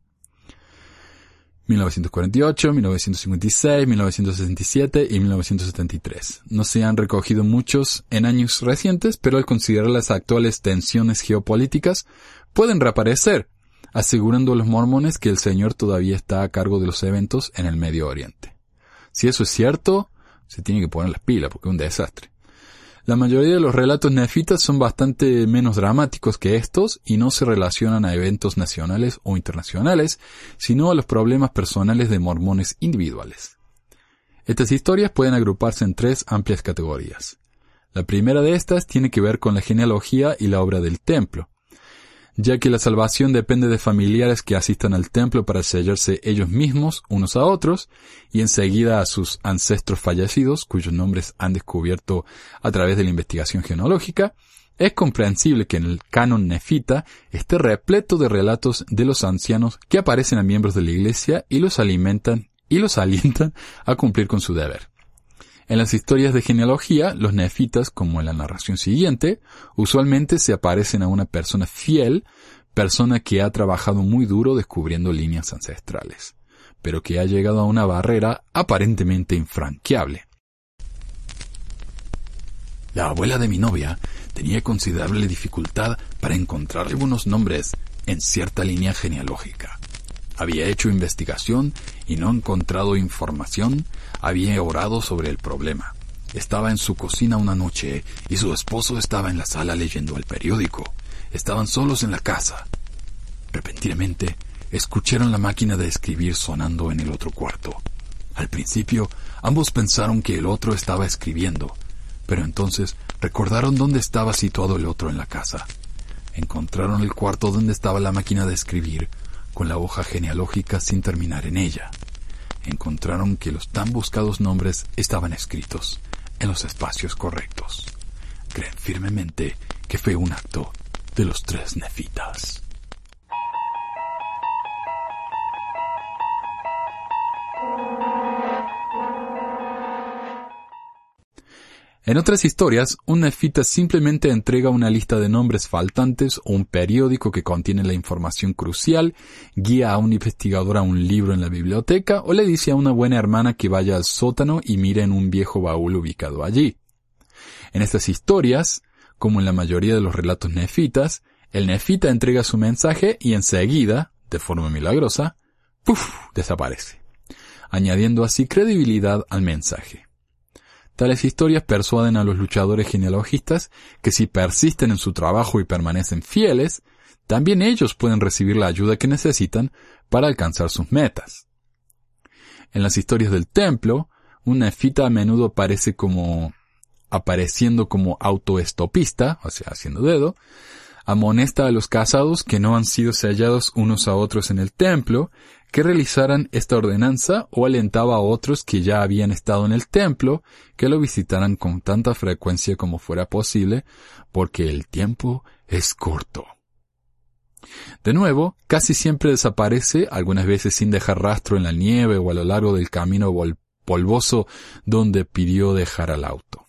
B: 1948, 1956, 1967 y 1973. No se han recogido muchos en años recientes, pero al considerar las actuales tensiones geopolíticas, pueden reaparecer, asegurando a los mormones que el Señor todavía está a cargo de los eventos en el Medio Oriente. Si eso es cierto, se tiene que poner las pilas porque es un desastre. La mayoría de los relatos nefitas son bastante menos dramáticos que estos y no se relacionan a eventos nacionales o internacionales, sino a los problemas personales de mormones individuales. Estas historias pueden agruparse en tres amplias categorías. La primera de estas tiene que ver con la genealogía y la obra del templo. Ya que la salvación depende de familiares que asistan al templo para sellarse ellos mismos unos a otros y enseguida a sus ancestros fallecidos, cuyos nombres han descubierto a través de la investigación genealógica, es comprensible que en el canon nefita esté repleto de relatos de los ancianos que aparecen a miembros de la iglesia y los alimentan y los [LAUGHS] alientan a cumplir con su deber. En las historias de genealogía, los nefitas, como en la narración siguiente, usualmente se aparecen a una persona fiel, persona que ha trabajado muy duro descubriendo líneas ancestrales, pero que ha llegado a una barrera aparentemente infranqueable. La abuela de mi novia tenía considerable dificultad para encontrar algunos nombres en cierta línea genealógica. Había hecho investigación y no encontrado información. Había orado sobre el problema. Estaba en su cocina una noche y su esposo estaba en la sala leyendo el periódico. Estaban solos en la casa. Repentinamente, escucharon la máquina de escribir sonando en el otro cuarto. Al principio, ambos pensaron que el otro estaba escribiendo, pero entonces recordaron dónde estaba situado el otro en la casa. Encontraron el cuarto donde estaba la máquina de escribir, con la hoja genealógica sin terminar en ella. Encontraron que los tan buscados nombres estaban escritos en los espacios correctos. Creen firmemente que fue un acto de los tres nefitas. En otras historias, un nefita simplemente entrega una lista de nombres faltantes o un periódico que contiene la información crucial, guía a un investigador a un libro en la biblioteca o le dice a una buena hermana que vaya al sótano y mire en un viejo baúl ubicado allí. En estas historias, como en la mayoría de los relatos nefitas, el nefita entrega su mensaje y enseguida, de forma milagrosa, ¡puf! desaparece, añadiendo así credibilidad al mensaje. Tales historias persuaden a los luchadores genealogistas que si persisten en su trabajo y permanecen fieles, también ellos pueden recibir la ayuda que necesitan para alcanzar sus metas. En las historias del templo, un nefita a menudo aparece como apareciendo como autoestopista, o sea, haciendo dedo, amonesta a los casados que no han sido sellados unos a otros en el templo, que realizaran esta ordenanza o alentaba a otros que ya habían estado en el templo que lo visitaran con tanta frecuencia como fuera posible, porque el tiempo es corto. De nuevo, casi siempre desaparece, algunas veces sin dejar rastro en la nieve o a lo largo del camino polvoso donde pidió dejar al auto.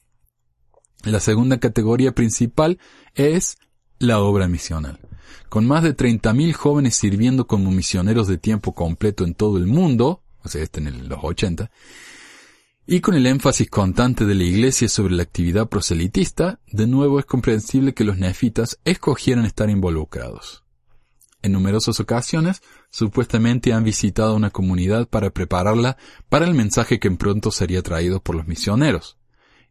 B: La segunda categoría principal es la obra misional. Con más de 30.000 jóvenes sirviendo como misioneros de tiempo completo en todo el mundo, o sea, este en los 80, y con el énfasis constante de la Iglesia sobre la actividad proselitista, de nuevo es comprensible que los nefitas escogieran estar involucrados. En numerosas ocasiones, supuestamente han visitado una comunidad para prepararla para el mensaje que pronto sería traído por los misioneros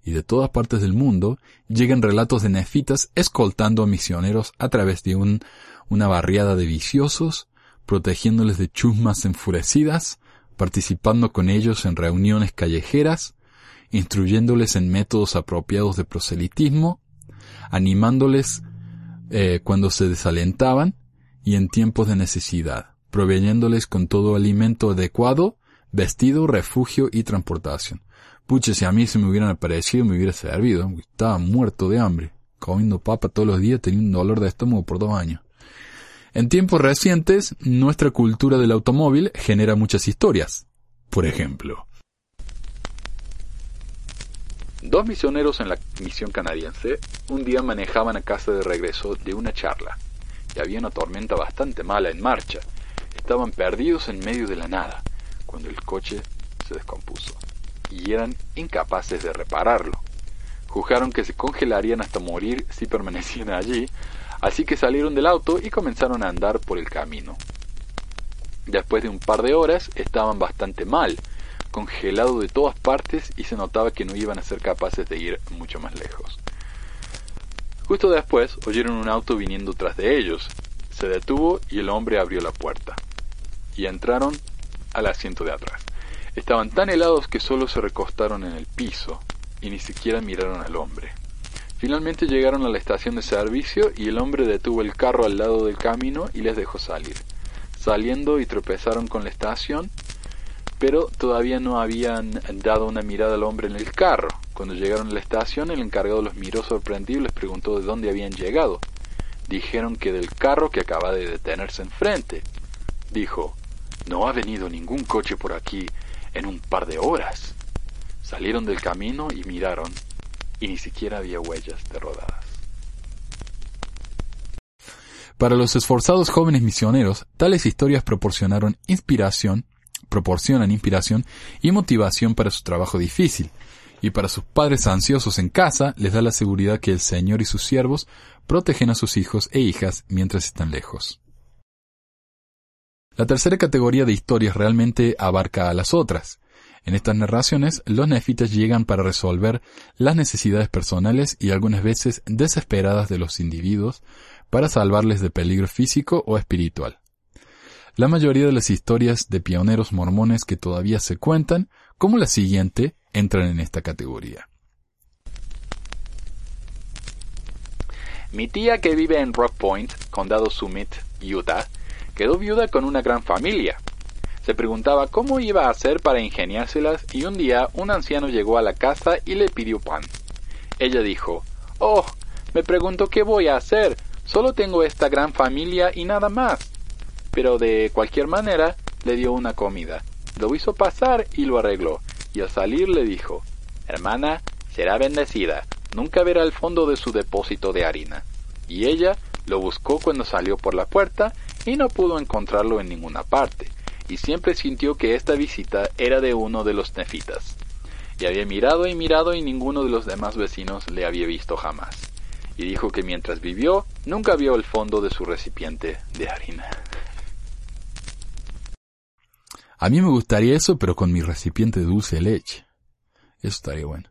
B: y de todas partes del mundo llegan relatos de nefitas escoltando a misioneros a través de un, una barriada de viciosos, protegiéndoles de chusmas enfurecidas, participando con ellos en reuniones callejeras, instruyéndoles en métodos apropiados de proselitismo, animándoles eh, cuando se desalentaban y en tiempos de necesidad, proveyéndoles con todo alimento adecuado, vestido, refugio y transportación. Pucha, si a mí se me hubieran aparecido, me hubiera servido. Estaba muerto de hambre. Comiendo papa todos los días, tenía un dolor de estómago por dos años. En tiempos recientes, nuestra cultura del automóvil genera muchas historias. Por ejemplo, Dos misioneros en la misión canadiense un día manejaban a casa de regreso de una charla y había una tormenta bastante mala en marcha. Estaban perdidos en medio de la nada cuando el coche se descompuso y eran incapaces de repararlo. Juzgaron que se congelarían hasta morir si permanecían allí, así que salieron del auto y comenzaron a andar por el camino. Después de un par de horas estaban bastante mal, congelados de todas partes y se notaba que no iban a ser capaces de ir mucho más lejos. Justo después oyeron un auto viniendo tras de ellos. Se detuvo y el hombre abrió la puerta. Y entraron al asiento de atrás. Estaban tan helados que solo se recostaron en el piso y ni siquiera miraron al hombre.
F: Finalmente llegaron a la estación de servicio y el hombre detuvo el carro al lado del camino y les dejó salir. Saliendo y tropezaron con la estación, pero todavía no habían dado una mirada al hombre en el carro. Cuando llegaron a la estación, el encargado los miró sorprendido y les preguntó de dónde habían llegado. Dijeron que del carro que acaba de detenerse enfrente. Dijo, no ha venido ningún coche por aquí en un par de horas. Salieron del camino y miraron, y ni siquiera había huellas de rodadas.
B: Para los esforzados jóvenes misioneros, tales historias proporcionaron inspiración, proporcionan inspiración y motivación para su trabajo difícil, y para sus padres ansiosos en casa les da la seguridad que el Señor y sus siervos protegen a sus hijos e hijas mientras están lejos. La tercera categoría de historias realmente abarca a las otras. En estas narraciones, los nefitas llegan para resolver las necesidades personales y algunas veces desesperadas de los individuos para salvarles de peligro físico o espiritual. La mayoría de las historias de pioneros mormones que todavía se cuentan, como la siguiente, entran en esta categoría.
F: Mi tía que vive en Rock Point, condado Summit, Utah, quedó viuda con una gran familia. Se preguntaba cómo iba a hacer para ingeniárselas y un día un anciano llegó a la casa y le pidió pan. Ella dijo, Oh, me pregunto qué voy a hacer, solo tengo esta gran familia y nada más. Pero de cualquier manera le dio una comida, lo hizo pasar y lo arregló, y al salir le dijo, Hermana, será bendecida, nunca verá el fondo de su depósito de harina. Y ella lo buscó cuando salió por la puerta y no pudo encontrarlo en ninguna parte, y siempre sintió que esta visita era de uno de los nefitas. Y había mirado y mirado y ninguno de los demás vecinos le había visto jamás. Y dijo que mientras vivió, nunca vio el fondo de su recipiente de harina.
B: A mí me gustaría eso, pero con mi recipiente de dulce leche. Eso estaría bueno.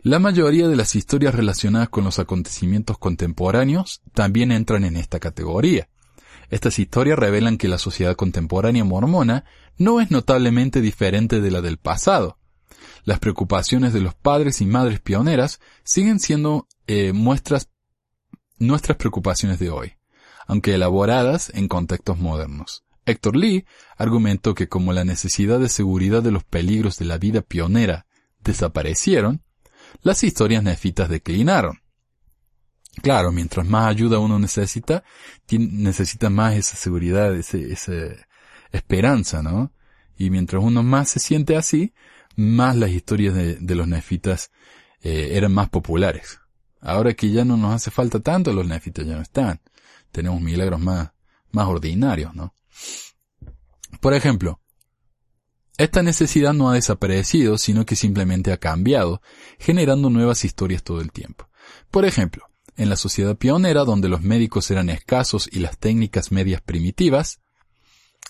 B: La mayoría de las historias relacionadas con los acontecimientos contemporáneos también entran en esta categoría. Estas historias revelan que la sociedad contemporánea mormona no es notablemente diferente de la del pasado. Las preocupaciones de los padres y madres pioneras siguen siendo eh, muestras, nuestras preocupaciones de hoy, aunque elaboradas en contextos modernos. Héctor Lee argumentó que como la necesidad de seguridad de los peligros de la vida pionera desaparecieron, las historias nefitas declinaron. Claro, mientras más ayuda uno necesita, necesita más esa seguridad, esa esperanza, ¿no? Y mientras uno más se siente así, más las historias de, los nefitas eh, eran más populares. Ahora que ya no nos hace falta tanto, los nefitas ya no están. Tenemos milagros más, más ordinarios, ¿no? Por ejemplo, esta necesidad no ha desaparecido, sino que simplemente ha cambiado, generando nuevas historias todo el tiempo. Por ejemplo, en la sociedad pionera donde los médicos eran escasos y las técnicas medias primitivas,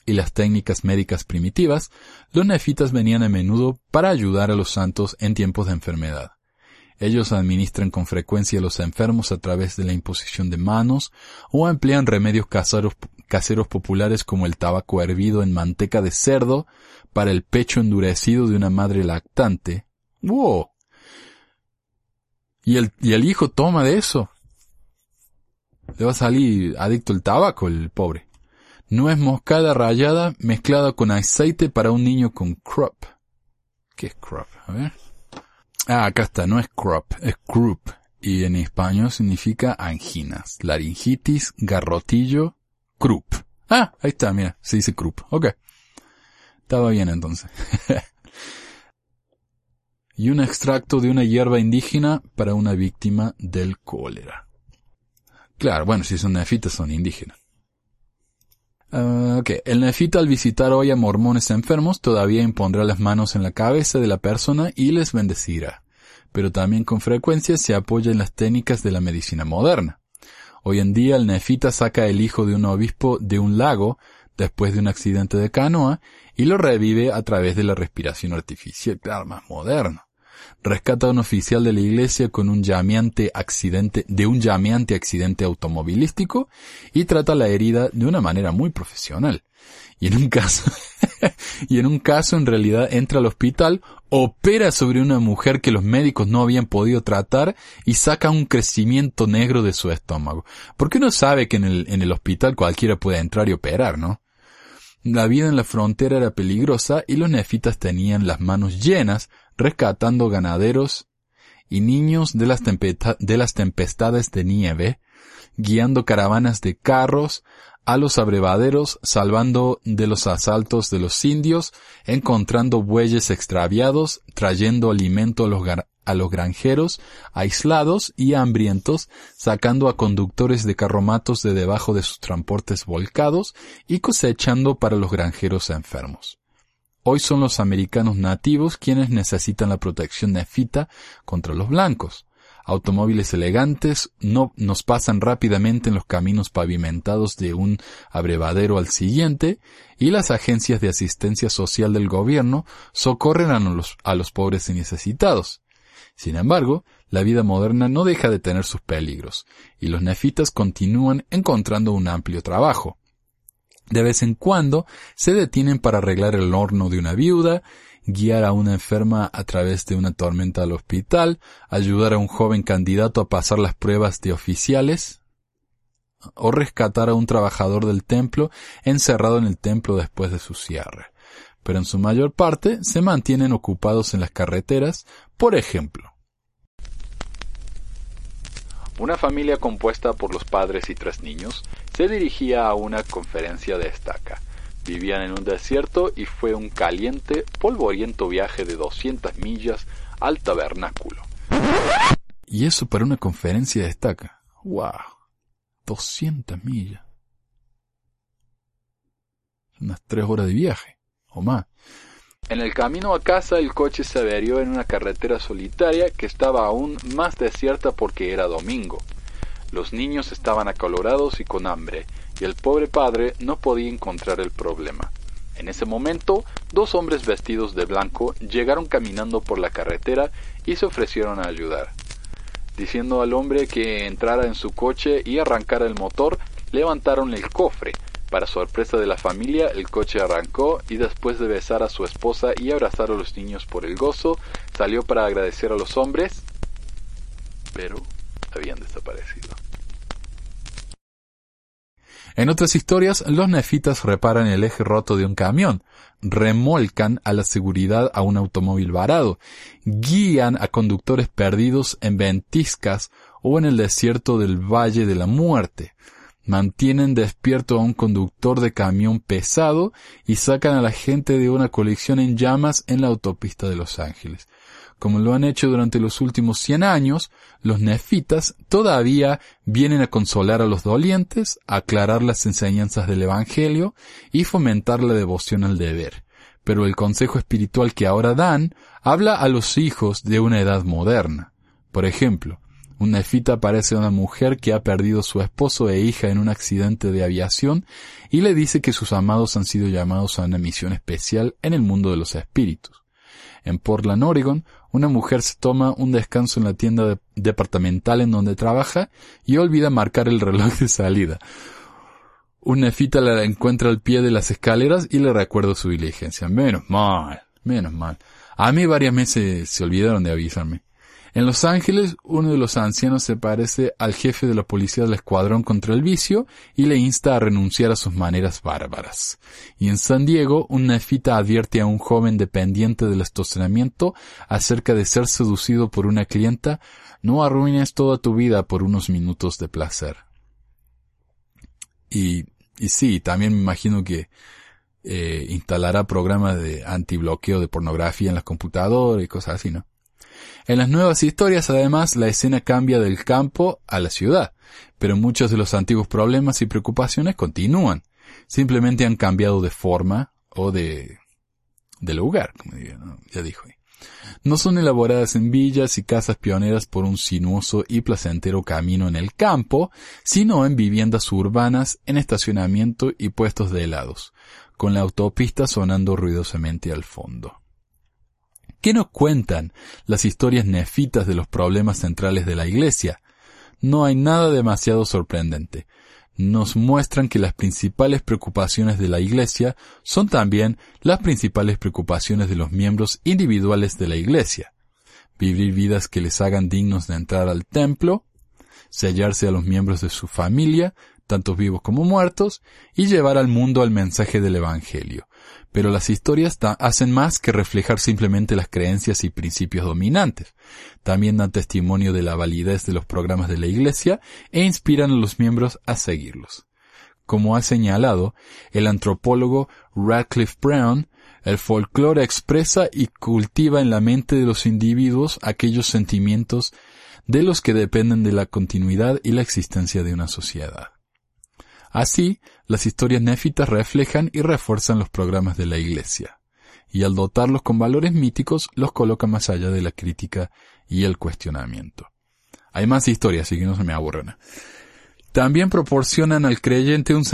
B: y las técnicas médicas primitivas, los nefitas venían a menudo para ayudar a los santos en tiempos de enfermedad. Ellos administran con frecuencia a los enfermos a través de la imposición de manos o emplean remedios caseros, caseros populares como el tabaco hervido en manteca de cerdo para el pecho endurecido de una madre lactante. ¡Wow! ¿Y el, y el hijo toma de eso? Le va a salir adicto al tabaco el pobre. Nuez moscada rallada mezclada con aceite para un niño con crop. ¿Qué es crop? A ver. Ah, acá está, no es crop, es croup. Y en español significa anginas, laringitis, garrotillo, croup. Ah, ahí está, mira, se dice croup. Ok. Estaba bien entonces. [LAUGHS] y un extracto de una hierba indígena para una víctima del cólera. Claro, bueno, si son nefitas son indígenas. Uh, ok, el nefita al visitar hoy a mormones enfermos todavía impondrá las manos en la cabeza de la persona y les bendecirá, pero también con frecuencia se apoya en las técnicas de la medicina moderna. Hoy en día el nefita saca el hijo de un obispo de un lago después de un accidente de canoa y lo revive a través de la respiración artificial, claro, más moderno. Rescata a un oficial de la iglesia con un llameante accidente, de un llameante accidente automovilístico y trata la herida de una manera muy profesional. Y en un caso, [LAUGHS] y en un caso en realidad entra al hospital, opera sobre una mujer que los médicos no habían podido tratar y saca un crecimiento negro de su estómago. Porque uno sabe que en el, en el hospital cualquiera puede entrar y operar, ¿no? La vida en la frontera era peligrosa y los nefitas tenían las manos llenas rescatando ganaderos y niños de las, de las tempestades de nieve, guiando caravanas de carros a los abrevaderos, salvando de los asaltos de los indios, encontrando bueyes extraviados, trayendo alimento a los granjeros, aislados y hambrientos, sacando a conductores de carromatos de debajo de sus transportes volcados y cosechando para los granjeros enfermos. Hoy son los americanos nativos quienes necesitan la protección nefita contra los blancos. Automóviles elegantes no nos pasan rápidamente en los caminos pavimentados de un abrevadero al siguiente y las agencias de asistencia social del gobierno socorren a los, a los pobres y necesitados. Sin embargo, la vida moderna no deja de tener sus peligros, y los nefitas continúan encontrando un amplio trabajo. De vez en cuando se detienen para arreglar el horno de una viuda, guiar a una enferma a través de una tormenta al hospital, ayudar a un joven candidato a pasar las pruebas de oficiales, o rescatar a un trabajador del templo encerrado en el templo después de su cierre pero en su mayor parte se mantienen ocupados en las carreteras, por ejemplo. Una familia compuesta por los padres y tres niños se dirigía a una conferencia de estaca. Vivían en un desierto y fue un caliente, polvoriento viaje de 200 millas al tabernáculo. Y eso para una conferencia de estaca. ¡Wow! 200 millas. Unas tres horas de viaje o más. En el camino a casa el coche se averió en una carretera solitaria que estaba aún más desierta porque era domingo. Los niños estaban acalorados y con hambre, y el pobre padre no podía encontrar el problema. En ese momento, dos hombres vestidos de blanco llegaron caminando por la carretera y se ofrecieron a ayudar. Diciendo al hombre que entrara en su coche y arrancara el motor, levantaron el cofre, para sorpresa de la familia, el coche arrancó y después de besar a su esposa y abrazar a los niños por el gozo, salió para agradecer a los hombres, pero habían desaparecido. En otras historias, los nefitas reparan el eje roto de un camión, remolcan a la seguridad a un automóvil varado, guían a conductores perdidos en ventiscas o en el desierto del Valle de la Muerte, mantienen despierto a un conductor de camión pesado y sacan a la gente de una colección en llamas en la autopista de Los Ángeles. Como lo han hecho durante los últimos cien años, los nefitas todavía vienen a consolar a los dolientes, aclarar las enseñanzas del Evangelio y fomentar la devoción al deber. Pero el consejo espiritual que ahora dan habla a los hijos de una edad moderna. Por ejemplo, un nefita aparece a una mujer que ha perdido su esposo e hija en un accidente de aviación y le dice que sus amados han sido llamados a una misión especial en el mundo de los espíritus. En Portland, Oregon, una mujer se toma un descanso en la tienda departamental en donde trabaja y olvida marcar el reloj de salida. Un nefita la encuentra al pie de las escaleras y le recuerda su diligencia. Menos mal, menos mal. A mí varias veces se olvidaron de avisarme. En Los Ángeles, uno de los ancianos se parece al jefe de la policía del escuadrón contra el vicio y le insta a renunciar a sus maneras bárbaras. Y en San Diego, un nefita advierte a un joven dependiente del estacionamiento acerca de ser seducido por una clienta, no arruines toda tu vida por unos minutos de placer. Y, y sí, también me imagino que eh, instalará programas de antibloqueo de pornografía en las computadoras y cosas así, ¿no? En las nuevas historias, además, la escena cambia del campo a la ciudad, pero muchos de los antiguos problemas y preocupaciones continúan. Simplemente han cambiado de forma o de, de lugar, como ya dijo. No son elaboradas en villas y casas pioneras por un sinuoso y placentero camino en el campo, sino en viviendas urbanas, en estacionamiento y puestos de helados, con la autopista sonando ruidosamente al fondo. ¿Qué nos cuentan las historias nefitas de los problemas centrales de la Iglesia? No hay nada demasiado sorprendente. Nos muestran que las principales preocupaciones de la Iglesia son también las principales preocupaciones de los miembros individuales de la Iglesia. Vivir vidas que les hagan dignos de entrar al templo, sellarse a los miembros de su familia, tanto vivos como muertos, y llevar al mundo al mensaje del Evangelio. Pero las historias hacen más que reflejar simplemente las creencias y principios dominantes. También dan testimonio de la validez de los programas de la Iglesia e inspiran a los miembros a seguirlos. Como ha señalado el antropólogo Radcliffe Brown, el folclore expresa y cultiva en la mente de los individuos aquellos sentimientos de los que dependen de la continuidad y la existencia de una sociedad. Así, las historias néfitas reflejan y refuerzan los programas de la Iglesia, y al dotarlos con valores míticos los coloca más allá de la crítica y el cuestionamiento. Hay más historias, así que no se me aburran. También proporcionan al creyente un,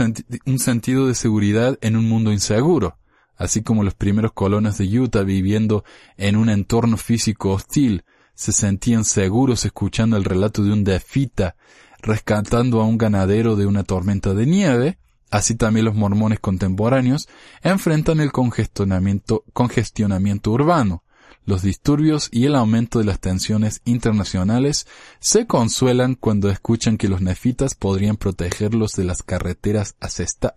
B: un sentido de seguridad en un mundo inseguro, así como los primeros colonos de Utah viviendo en un entorno físico hostil se sentían seguros escuchando el relato de un defita rescatando a un ganadero de una tormenta de nieve, así también los mormones contemporáneos enfrentan el congestionamiento, urbano. Los disturbios y el aumento de las tensiones internacionales se consuelan cuando escuchan que los nefitas podrían protegerlos de las carreteras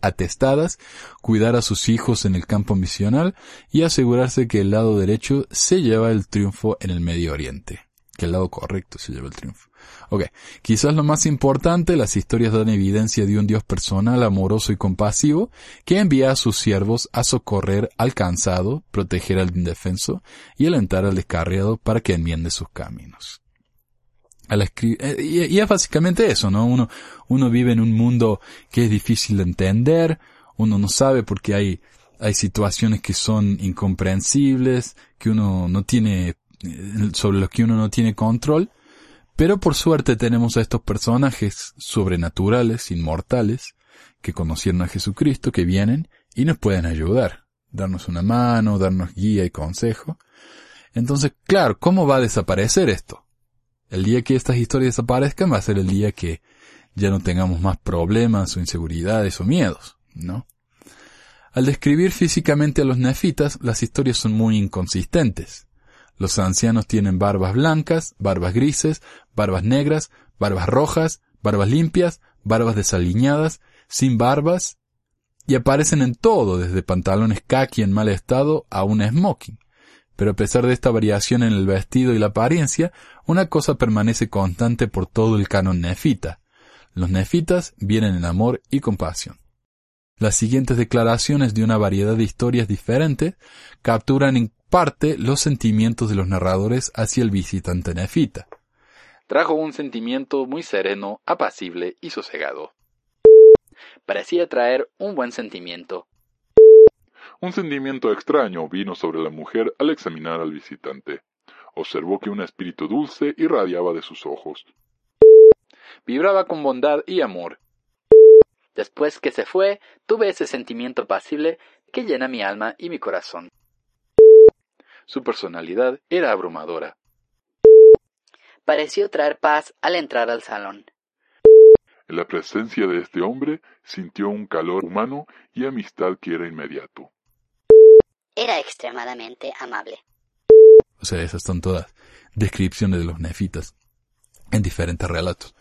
B: atestadas, cuidar a sus hijos en el campo misional y asegurarse que el lado derecho se lleva el triunfo en el Medio Oriente. Que el lado correcto se lleva el triunfo. Ok, quizás lo más importante, las historias dan evidencia de un Dios personal, amoroso y compasivo, que envía a sus siervos a socorrer al cansado, proteger al indefenso y alentar al descarriado para que enmiende sus caminos. Eh, y, es básicamente eso, ¿no? Uno, uno vive en un mundo que es difícil de entender, uno no sabe porque hay, hay situaciones que son incomprensibles, que uno no tiene, eh, sobre los que uno no tiene control, pero por suerte tenemos a estos personajes sobrenaturales, inmortales, que conocieron a Jesucristo, que vienen y nos pueden ayudar, darnos una mano, darnos guía y consejo. Entonces, claro, ¿cómo va a desaparecer esto? El día que estas historias desaparezcan va a ser el día que ya no tengamos más problemas o inseguridades o miedos, ¿no? Al describir físicamente a los nefitas, las historias son muy inconsistentes. Los ancianos tienen barbas blancas, barbas grises, barbas negras, barbas rojas, barbas limpias, barbas desaliñadas, sin barbas, y aparecen en todo, desde pantalones khaki en mal estado a un smoking. Pero a pesar de esta variación en el vestido y la apariencia, una cosa permanece constante por todo el canon nefita. Los nefitas vienen en amor y compasión. Las siguientes declaraciones de una variedad de historias diferentes capturan parte los sentimientos de los narradores hacia el visitante nefita. Trajo un sentimiento muy sereno, apacible y sosegado. Parecía traer un buen sentimiento.
G: Un sentimiento extraño vino sobre la mujer al examinar al visitante. Observó que un espíritu dulce irradiaba de sus ojos.
B: Vibraba con bondad y amor. Después que se fue, tuve ese sentimiento apacible que llena mi alma y mi corazón. Su personalidad era abrumadora. Pareció traer paz al entrar al salón.
G: En la presencia de este hombre sintió un calor humano y amistad que era inmediato.
D: Era extremadamente amable.
B: O sea, esas son todas descripciones de los nefitas en diferentes relatos.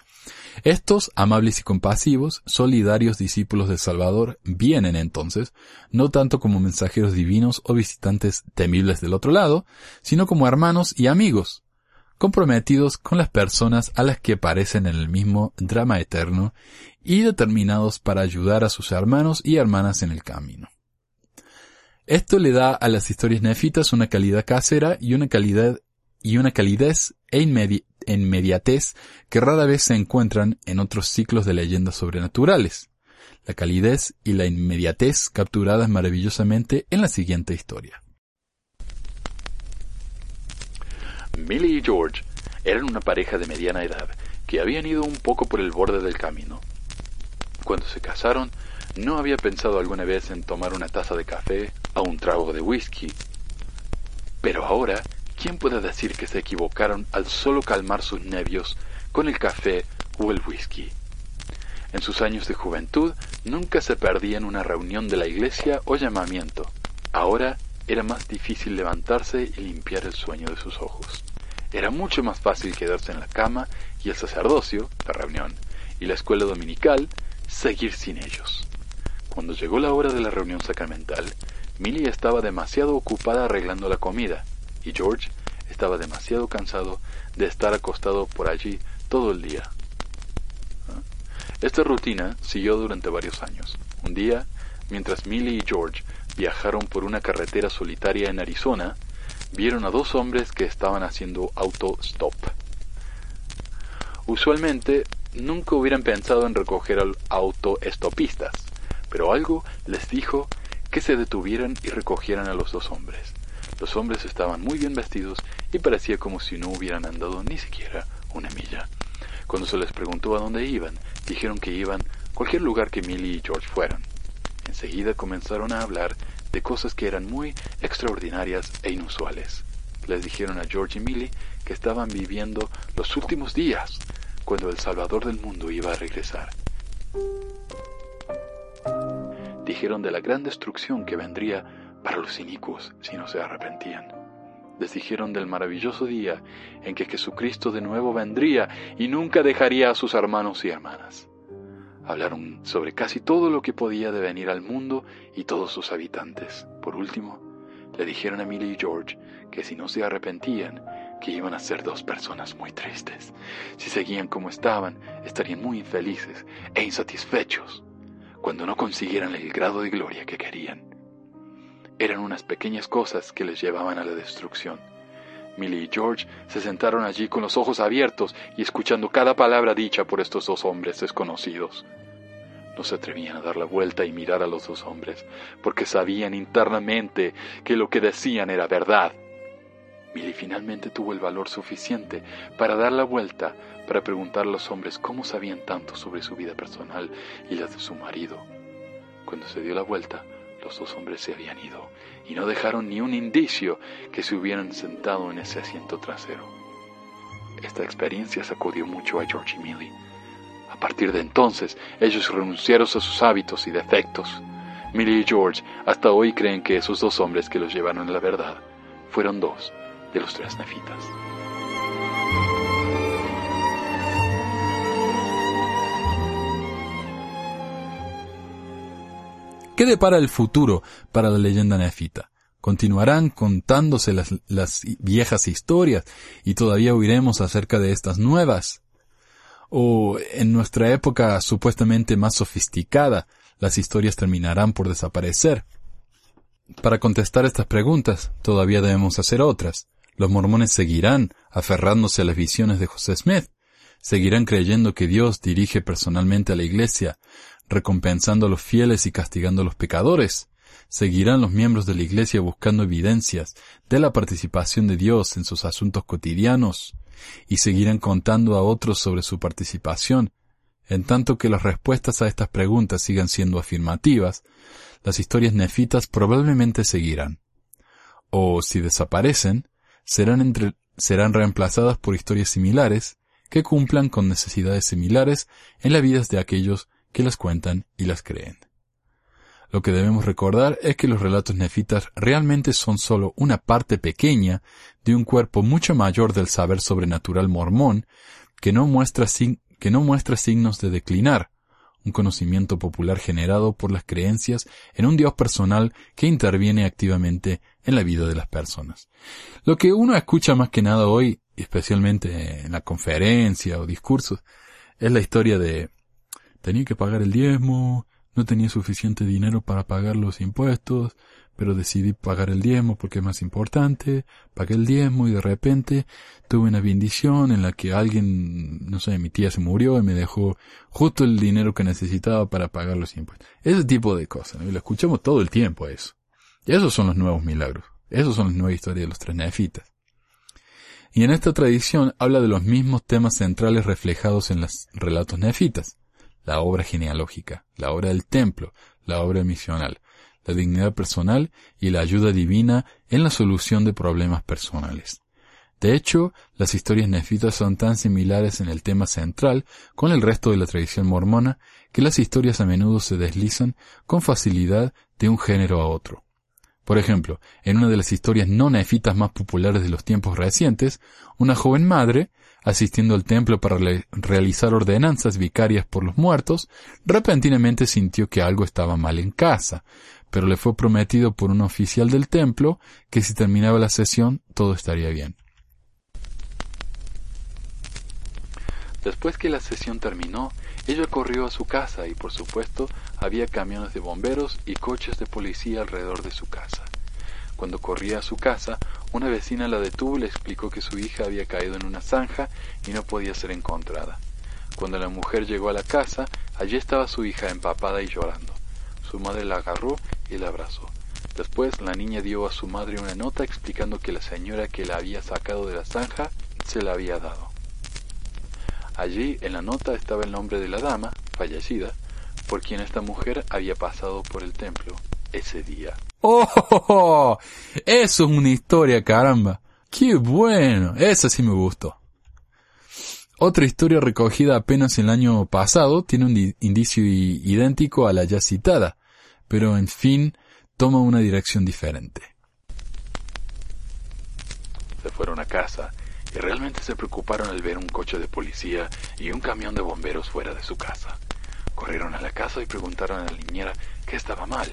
B: Estos, amables y compasivos, solidarios discípulos del Salvador, vienen entonces, no tanto como mensajeros divinos o visitantes temibles del otro lado, sino como hermanos y amigos, comprometidos con las personas a las que aparecen en el mismo drama eterno y determinados para ayudar a sus hermanos y hermanas en el camino. Esto le da a las historias nefitas una calidad casera y una calidad y una calidez e inmediatez que rara vez se encuentran en otros ciclos de leyendas sobrenaturales. La calidez y la inmediatez capturadas maravillosamente en la siguiente historia.
H: Millie y George eran una pareja de mediana edad que habían ido un poco por el borde del camino. Cuando se casaron, no había pensado alguna vez en tomar una taza de café o un trago de whisky. Pero ahora
B: ¿quién puede decir que se equivocaron al solo calmar sus nervios con el café o el whisky? En sus años de juventud nunca se perdían una reunión de la iglesia o llamamiento. Ahora era más difícil levantarse y limpiar el sueño de sus ojos. Era mucho más fácil quedarse en la cama y el sacerdocio, la reunión, y la escuela dominical, seguir sin ellos. Cuando llegó la hora de la reunión sacramental, Millie estaba demasiado ocupada arreglando la comida y George estaba demasiado cansado de estar acostado por allí todo el día. Esta rutina siguió durante varios años. Un día, mientras Millie y George viajaron por una carretera solitaria en Arizona, vieron a dos hombres que estaban haciendo auto-stop. Usualmente nunca hubieran pensado en recoger al auto-estopistas, pero algo les dijo que se detuvieran y recogieran a los dos hombres. Los hombres estaban muy bien vestidos y parecía como si no hubieran andado ni siquiera una milla. Cuando se les preguntó a dónde iban, dijeron que iban cualquier lugar que Millie y George fueran. Enseguida comenzaron a hablar de cosas que eran muy extraordinarias e inusuales. Les dijeron a George y Millie que estaban viviendo los últimos días, cuando el Salvador del mundo iba a regresar dijeron de la gran destrucción que vendría para los inicuos si no se arrepentían. Les dijeron del maravilloso día en que Jesucristo de nuevo vendría y nunca dejaría a sus hermanos y hermanas. Hablaron sobre casi todo lo que podía devenir al mundo y todos sus habitantes. Por último, le dijeron a Millie y George que si no se arrepentían, que iban a ser dos personas muy tristes. Si seguían como estaban, estarían muy infelices e insatisfechos cuando no consiguieran el grado de gloria que querían. Eran unas pequeñas cosas que les llevaban a la destrucción. Millie y George se sentaron allí con los ojos abiertos y escuchando cada palabra dicha por estos dos hombres desconocidos. No se atrevían a dar la vuelta y mirar a los dos hombres, porque sabían internamente que lo que decían era verdad. Millie finalmente tuvo el valor suficiente para dar la vuelta para preguntar a los hombres cómo sabían tanto sobre su vida personal y la de su marido. Cuando se dio la vuelta, los dos hombres se habían ido y no dejaron ni un indicio que se hubieran sentado en ese asiento trasero. Esta experiencia sacudió mucho a George y Millie. A partir de entonces, ellos renunciaron a sus hábitos y defectos. Millie y George hasta hoy creen que esos dos hombres que los llevaron a la verdad fueron dos de los tres nefitas.
I: ¿Qué depara el futuro para la leyenda nefita? Continuarán contándose las, viejas historias y todavía oiremos acerca de estas nuevas. O en nuestra época supuestamente más sofisticada, las historias terminarán por desaparecer. Para contestar estas preguntas, todavía debemos hacer otras. Los mormones seguirán aferrándose a las visiones de José Smith, seguirán creyendo que Dios dirige personalmente a la iglesia, recompensando a los fieles y castigando a los pecadores. Seguirán los miembros de la Iglesia buscando evidencias de la participación de Dios en sus asuntos cotidianos y seguirán contando a otros sobre su participación. En tanto que las respuestas a estas preguntas sigan siendo afirmativas, las historias nefitas probablemente seguirán. O, si desaparecen, serán, serán reemplazadas por historias similares que cumplan con necesidades similares en las vidas de aquellos que las cuentan y las creen. Lo que debemos recordar es que los relatos nefitas realmente son solo una parte pequeña de un cuerpo mucho mayor del saber sobrenatural mormón que no muestra, que no muestra signos de declinar, un conocimiento popular generado por las creencias en un Dios personal que interviene activamente en la vida de las personas. Lo que uno escucha más que nada hoy, especialmente en la conferencia o discursos, es la historia de tenía que pagar el diezmo, no tenía suficiente dinero para pagar los impuestos, pero decidí pagar el diezmo porque es más importante, pagué el diezmo y de repente tuve una bendición en la que alguien, no sé, mi tía se murió y me dejó justo el dinero que necesitaba para pagar los impuestos. Ese tipo de cosas, y lo escuchamos todo el tiempo eso. Y esos son los nuevos milagros, esos son las nuevas historias de los tres nefitas. Y en esta tradición habla de los mismos temas centrales reflejados en los relatos nefitas la obra genealógica, la obra del templo, la obra misional, la dignidad personal y la ayuda divina en la solución de problemas personales.
B: De hecho, las historias nefitas son tan similares en el tema central con el resto de la tradición mormona que las historias a menudo se deslizan con facilidad de un género a otro. Por ejemplo, en una de las historias no nefitas más populares de los tiempos recientes, una joven madre, asistiendo al templo para realizar ordenanzas vicarias por los muertos, repentinamente sintió que algo estaba mal en casa, pero le fue prometido por un oficial del templo que si terminaba la sesión todo estaría bien.
H: Después que la sesión terminó, ella corrió a su casa y por supuesto había camiones de bomberos y coches de policía alrededor de su casa. Cuando corría a su casa, una vecina la detuvo y le explicó que su hija había caído en una zanja y no podía ser encontrada. Cuando la mujer llegó a la casa, allí estaba su hija empapada y llorando. Su madre la agarró y la abrazó. Después la niña dio a su madre una nota explicando que la señora que la había sacado de la zanja se la había dado. Allí en la nota estaba el nombre de la dama, fallecida, por quien esta mujer había pasado por el templo ese día.
B: ¡Oh! Eso es una historia, caramba. ¡Qué bueno! Esa sí me gustó. Otra historia recogida apenas el año pasado tiene un indicio idéntico a la ya citada, pero en fin toma una dirección diferente.
H: Se fueron a casa y realmente se preocuparon al ver un coche de policía y un camión de bomberos fuera de su casa. Corrieron a la casa y preguntaron a la niñera qué estaba mal,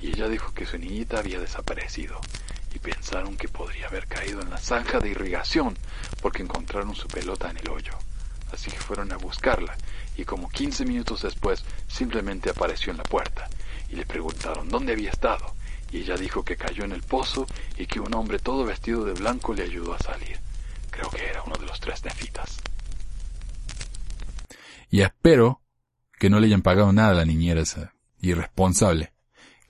H: y ella dijo que su niñita había desaparecido, y pensaron que podría haber caído en la zanja de irrigación porque encontraron su pelota en el hoyo. Así que fueron a buscarla, y como 15 minutos después simplemente apareció en la puerta, y le preguntaron dónde había estado, y ella dijo que cayó en el pozo y que un hombre todo vestido de blanco le ayudó a salir. Creo que era uno de los tres nefitas.
B: Y espero que no le hayan pagado nada a la niñera esa irresponsable.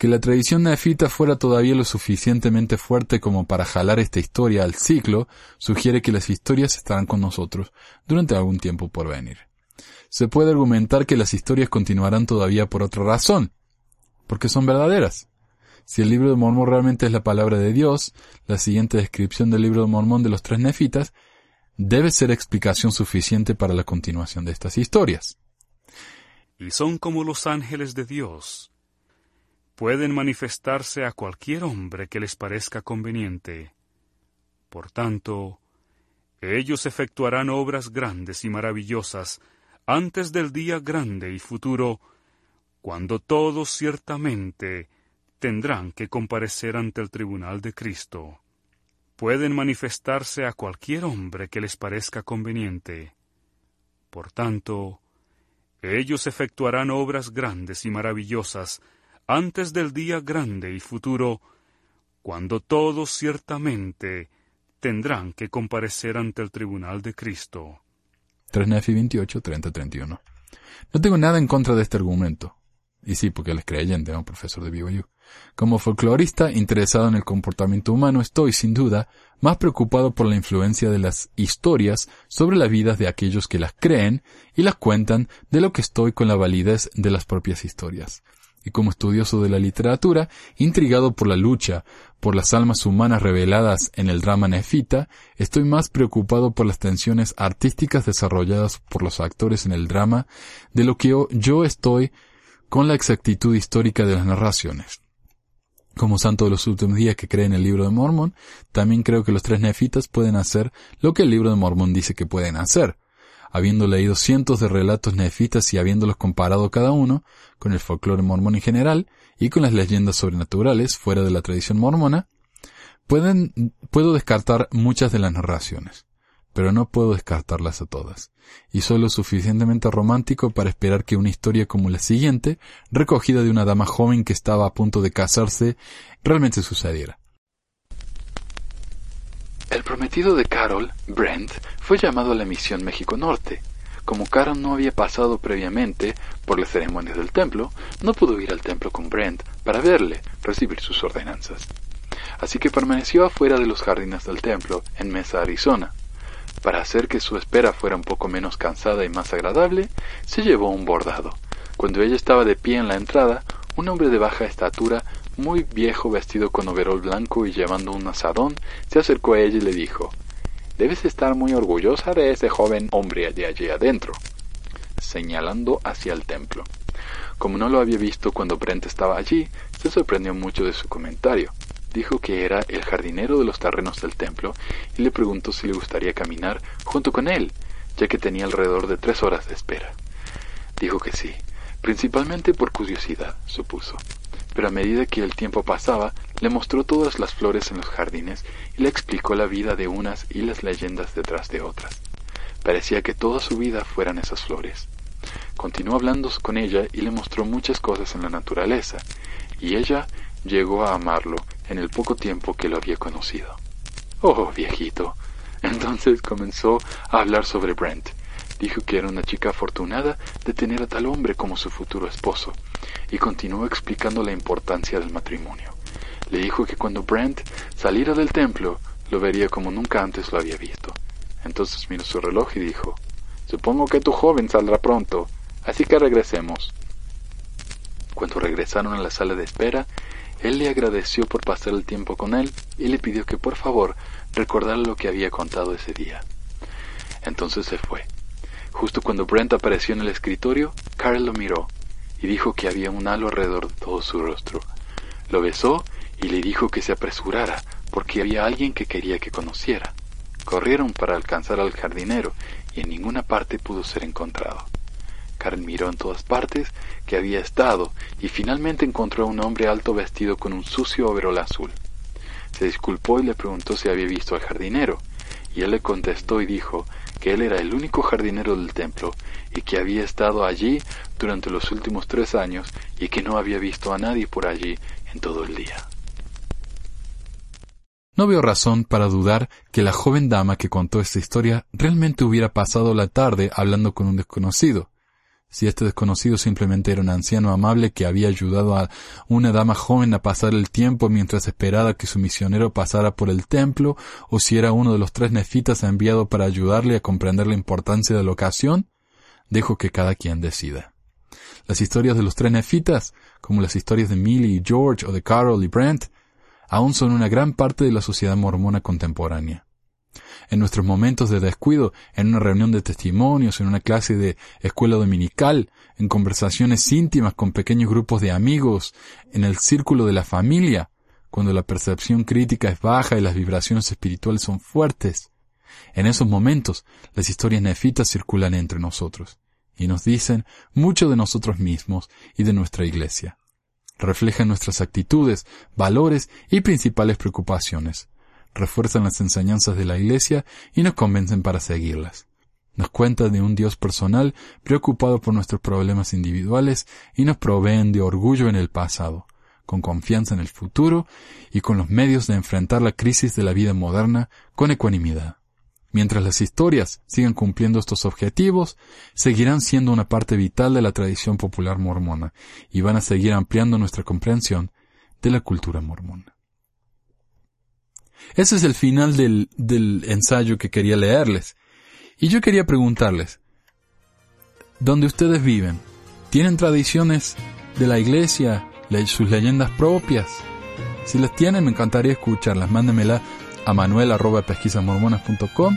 B: Que la tradición nefita fuera todavía lo suficientemente fuerte como para jalar esta historia al ciclo sugiere que las historias estarán con nosotros durante algún tiempo por venir. Se puede argumentar que las historias continuarán todavía por otra razón, porque son verdaderas. Si el libro de Mormón realmente es la palabra de Dios, la siguiente descripción del libro de Mormón de los tres nefitas debe ser explicación suficiente para la continuación de estas historias.
J: Y son como los ángeles de Dios. Pueden manifestarse a cualquier hombre que les parezca conveniente. Por tanto, ellos efectuarán obras grandes y maravillosas antes del día grande y futuro, cuando todos ciertamente tendrán que comparecer ante el tribunal de Cristo. Pueden manifestarse a cualquier hombre que les parezca conveniente. Por tanto, ellos efectuarán obras grandes y maravillosas antes del día grande y futuro, cuando todos ciertamente tendrán que comparecer ante el tribunal de Cristo.
B: 3 Nefi 28, 30, 31. No tengo nada en contra de este argumento. Y sí, porque él es creyente, un profesor de BYU. Como folclorista interesado en el comportamiento humano, estoy, sin duda, más preocupado por la influencia de las historias sobre las vidas de aquellos que las creen y las cuentan de lo que estoy con la validez de las propias historias. Y como estudioso de la literatura, intrigado por la lucha por las almas humanas reveladas en el drama nefita, estoy más preocupado por las tensiones artísticas desarrolladas por los actores en el drama de lo que yo estoy con la exactitud histórica de las narraciones. Como santo de los últimos días que cree en el libro de Mormón, también creo que los tres nefitas pueden hacer lo que el libro de Mormón dice que pueden hacer. Habiendo leído cientos de relatos nefitas y habiéndolos comparado cada uno con el folclore mormón en general y con las leyendas sobrenaturales fuera de la tradición mormona, puedo descartar muchas de las narraciones pero no puedo descartarlas a todas, y soy lo suficientemente romántico para esperar que una historia como la siguiente, recogida de una dama joven que estaba a punto de casarse, realmente sucediera.
H: El prometido de Carol, Brent, fue llamado a la misión México Norte. Como Carol no había pasado previamente por las ceremonias del templo, no pudo ir al templo con Brent para verle, recibir sus ordenanzas. Así que permaneció afuera de los jardines del templo, en Mesa, Arizona. Para hacer que su espera fuera un poco menos cansada y más agradable, se llevó un bordado. Cuando ella estaba de pie en la entrada, un hombre de baja estatura, muy viejo vestido con overol blanco y llevando un asadón, se acercó a ella y le dijo
K: Debes estar muy orgullosa de ese joven hombre de allí adentro, señalando hacia el templo. Como no lo había visto cuando Brent estaba allí, se sorprendió mucho de su comentario. Dijo que era el jardinero de los terrenos del templo y le preguntó si le gustaría caminar junto con él, ya que tenía alrededor de tres horas de espera. Dijo que sí, principalmente por curiosidad, supuso. Pero a medida que el tiempo pasaba, le mostró todas las flores en los jardines y le explicó la vida de unas y las leyendas detrás de otras. Parecía que toda su vida fueran esas flores. Continuó hablando con ella y le mostró muchas cosas en la naturaleza, y ella llegó a amarlo en el poco tiempo que lo había conocido. Oh, viejito. Entonces comenzó a hablar sobre Brent. Dijo que era una chica afortunada de tener a tal hombre como su futuro esposo, y continuó explicando la importancia del matrimonio. Le dijo que cuando Brent saliera del templo, lo vería como nunca antes lo había visto. Entonces miró su reloj y dijo, Supongo que tu joven saldrá pronto, así que regresemos. Cuando regresaron a la sala de espera, él le agradeció por pasar el tiempo con él y le pidió que por favor recordara lo que había contado ese día. Entonces se fue. Justo cuando Brent apareció en el escritorio, Carol lo miró y dijo que había un halo alrededor de todo su rostro. Lo besó y le dijo que se apresurara porque había alguien que quería que conociera. Corrieron para alcanzar al jardinero y en ninguna parte pudo ser encontrado. Karen miró en todas partes que había estado y finalmente encontró a un hombre alto vestido con un sucio overol azul. Se disculpó y le preguntó si había visto al jardinero, y él le contestó y dijo que él era el único jardinero del templo y que había estado allí durante los últimos tres años y que no había visto a nadie por allí en todo el día.
B: No veo razón para dudar que la joven dama que contó esta historia realmente hubiera pasado la tarde hablando con un desconocido. Si este desconocido simplemente era un anciano amable que había ayudado a una dama joven a pasar el tiempo mientras esperaba que su misionero pasara por el templo, o si era uno de los tres nefitas enviado para ayudarle a comprender la importancia de la ocasión, dejo que cada quien decida. Las historias de los tres nefitas, como las historias de Millie y George o de Carol y Brent, aún son una gran parte de la sociedad mormona contemporánea. En nuestros momentos de descuido, en una reunión de testimonios, en una clase de escuela dominical, en conversaciones íntimas con pequeños grupos de amigos, en el círculo de la familia, cuando la percepción crítica es baja y las vibraciones espirituales son fuertes. En esos momentos, las historias nefitas circulan entre nosotros y nos dicen mucho de nosotros mismos y de nuestra iglesia reflejan nuestras actitudes, valores y principales preocupaciones, refuerzan las enseñanzas de la Iglesia y nos convencen para seguirlas. Nos cuentan de un Dios personal preocupado por nuestros problemas individuales y nos proveen de orgullo en el pasado, con confianza en el futuro y con los medios de enfrentar la crisis de la vida moderna con ecuanimidad. Mientras las historias sigan cumpliendo estos objetivos, seguirán siendo una parte vital de la tradición popular mormona y van a seguir ampliando nuestra comprensión de la cultura mormona. Ese es el final del, del ensayo que quería leerles. Y yo quería preguntarles, ¿dónde ustedes viven? ¿Tienen tradiciones de la iglesia, sus leyendas propias? Si las tienen, me encantaría escucharlas. Mándenmela a manuel.pesquisasmormonas.com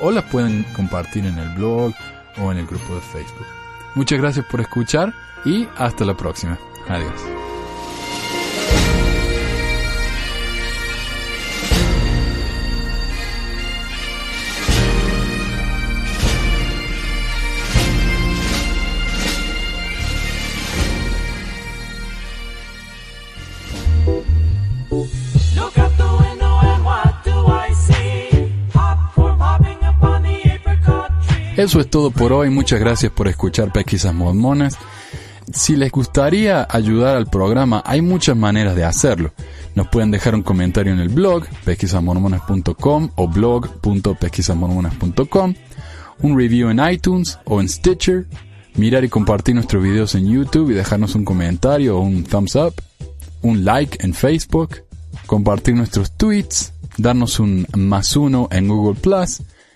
B: o las pueden compartir en el blog o en el grupo de Facebook. Muchas gracias por escuchar y hasta la próxima. Adiós. Eso es todo por hoy. Muchas gracias por escuchar Pesquisas Mormonas. Si les gustaría ayudar al programa, hay muchas maneras de hacerlo. Nos pueden dejar un comentario en el blog pesquisasmormonas.com o blog.pesquisasmormonas.com, un review en iTunes o en Stitcher, mirar y compartir nuestros videos en YouTube y dejarnos un comentario o un thumbs up, un like en Facebook, compartir nuestros tweets, darnos un más uno en Google Plus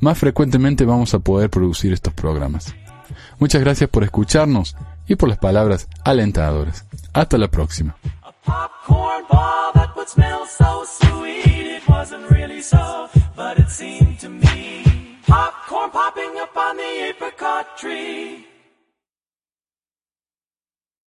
B: más frecuentemente vamos a poder producir estos programas. Muchas gracias por escucharnos y por las palabras alentadoras. Hasta la próxima. popcorn popping up on the apricot tree.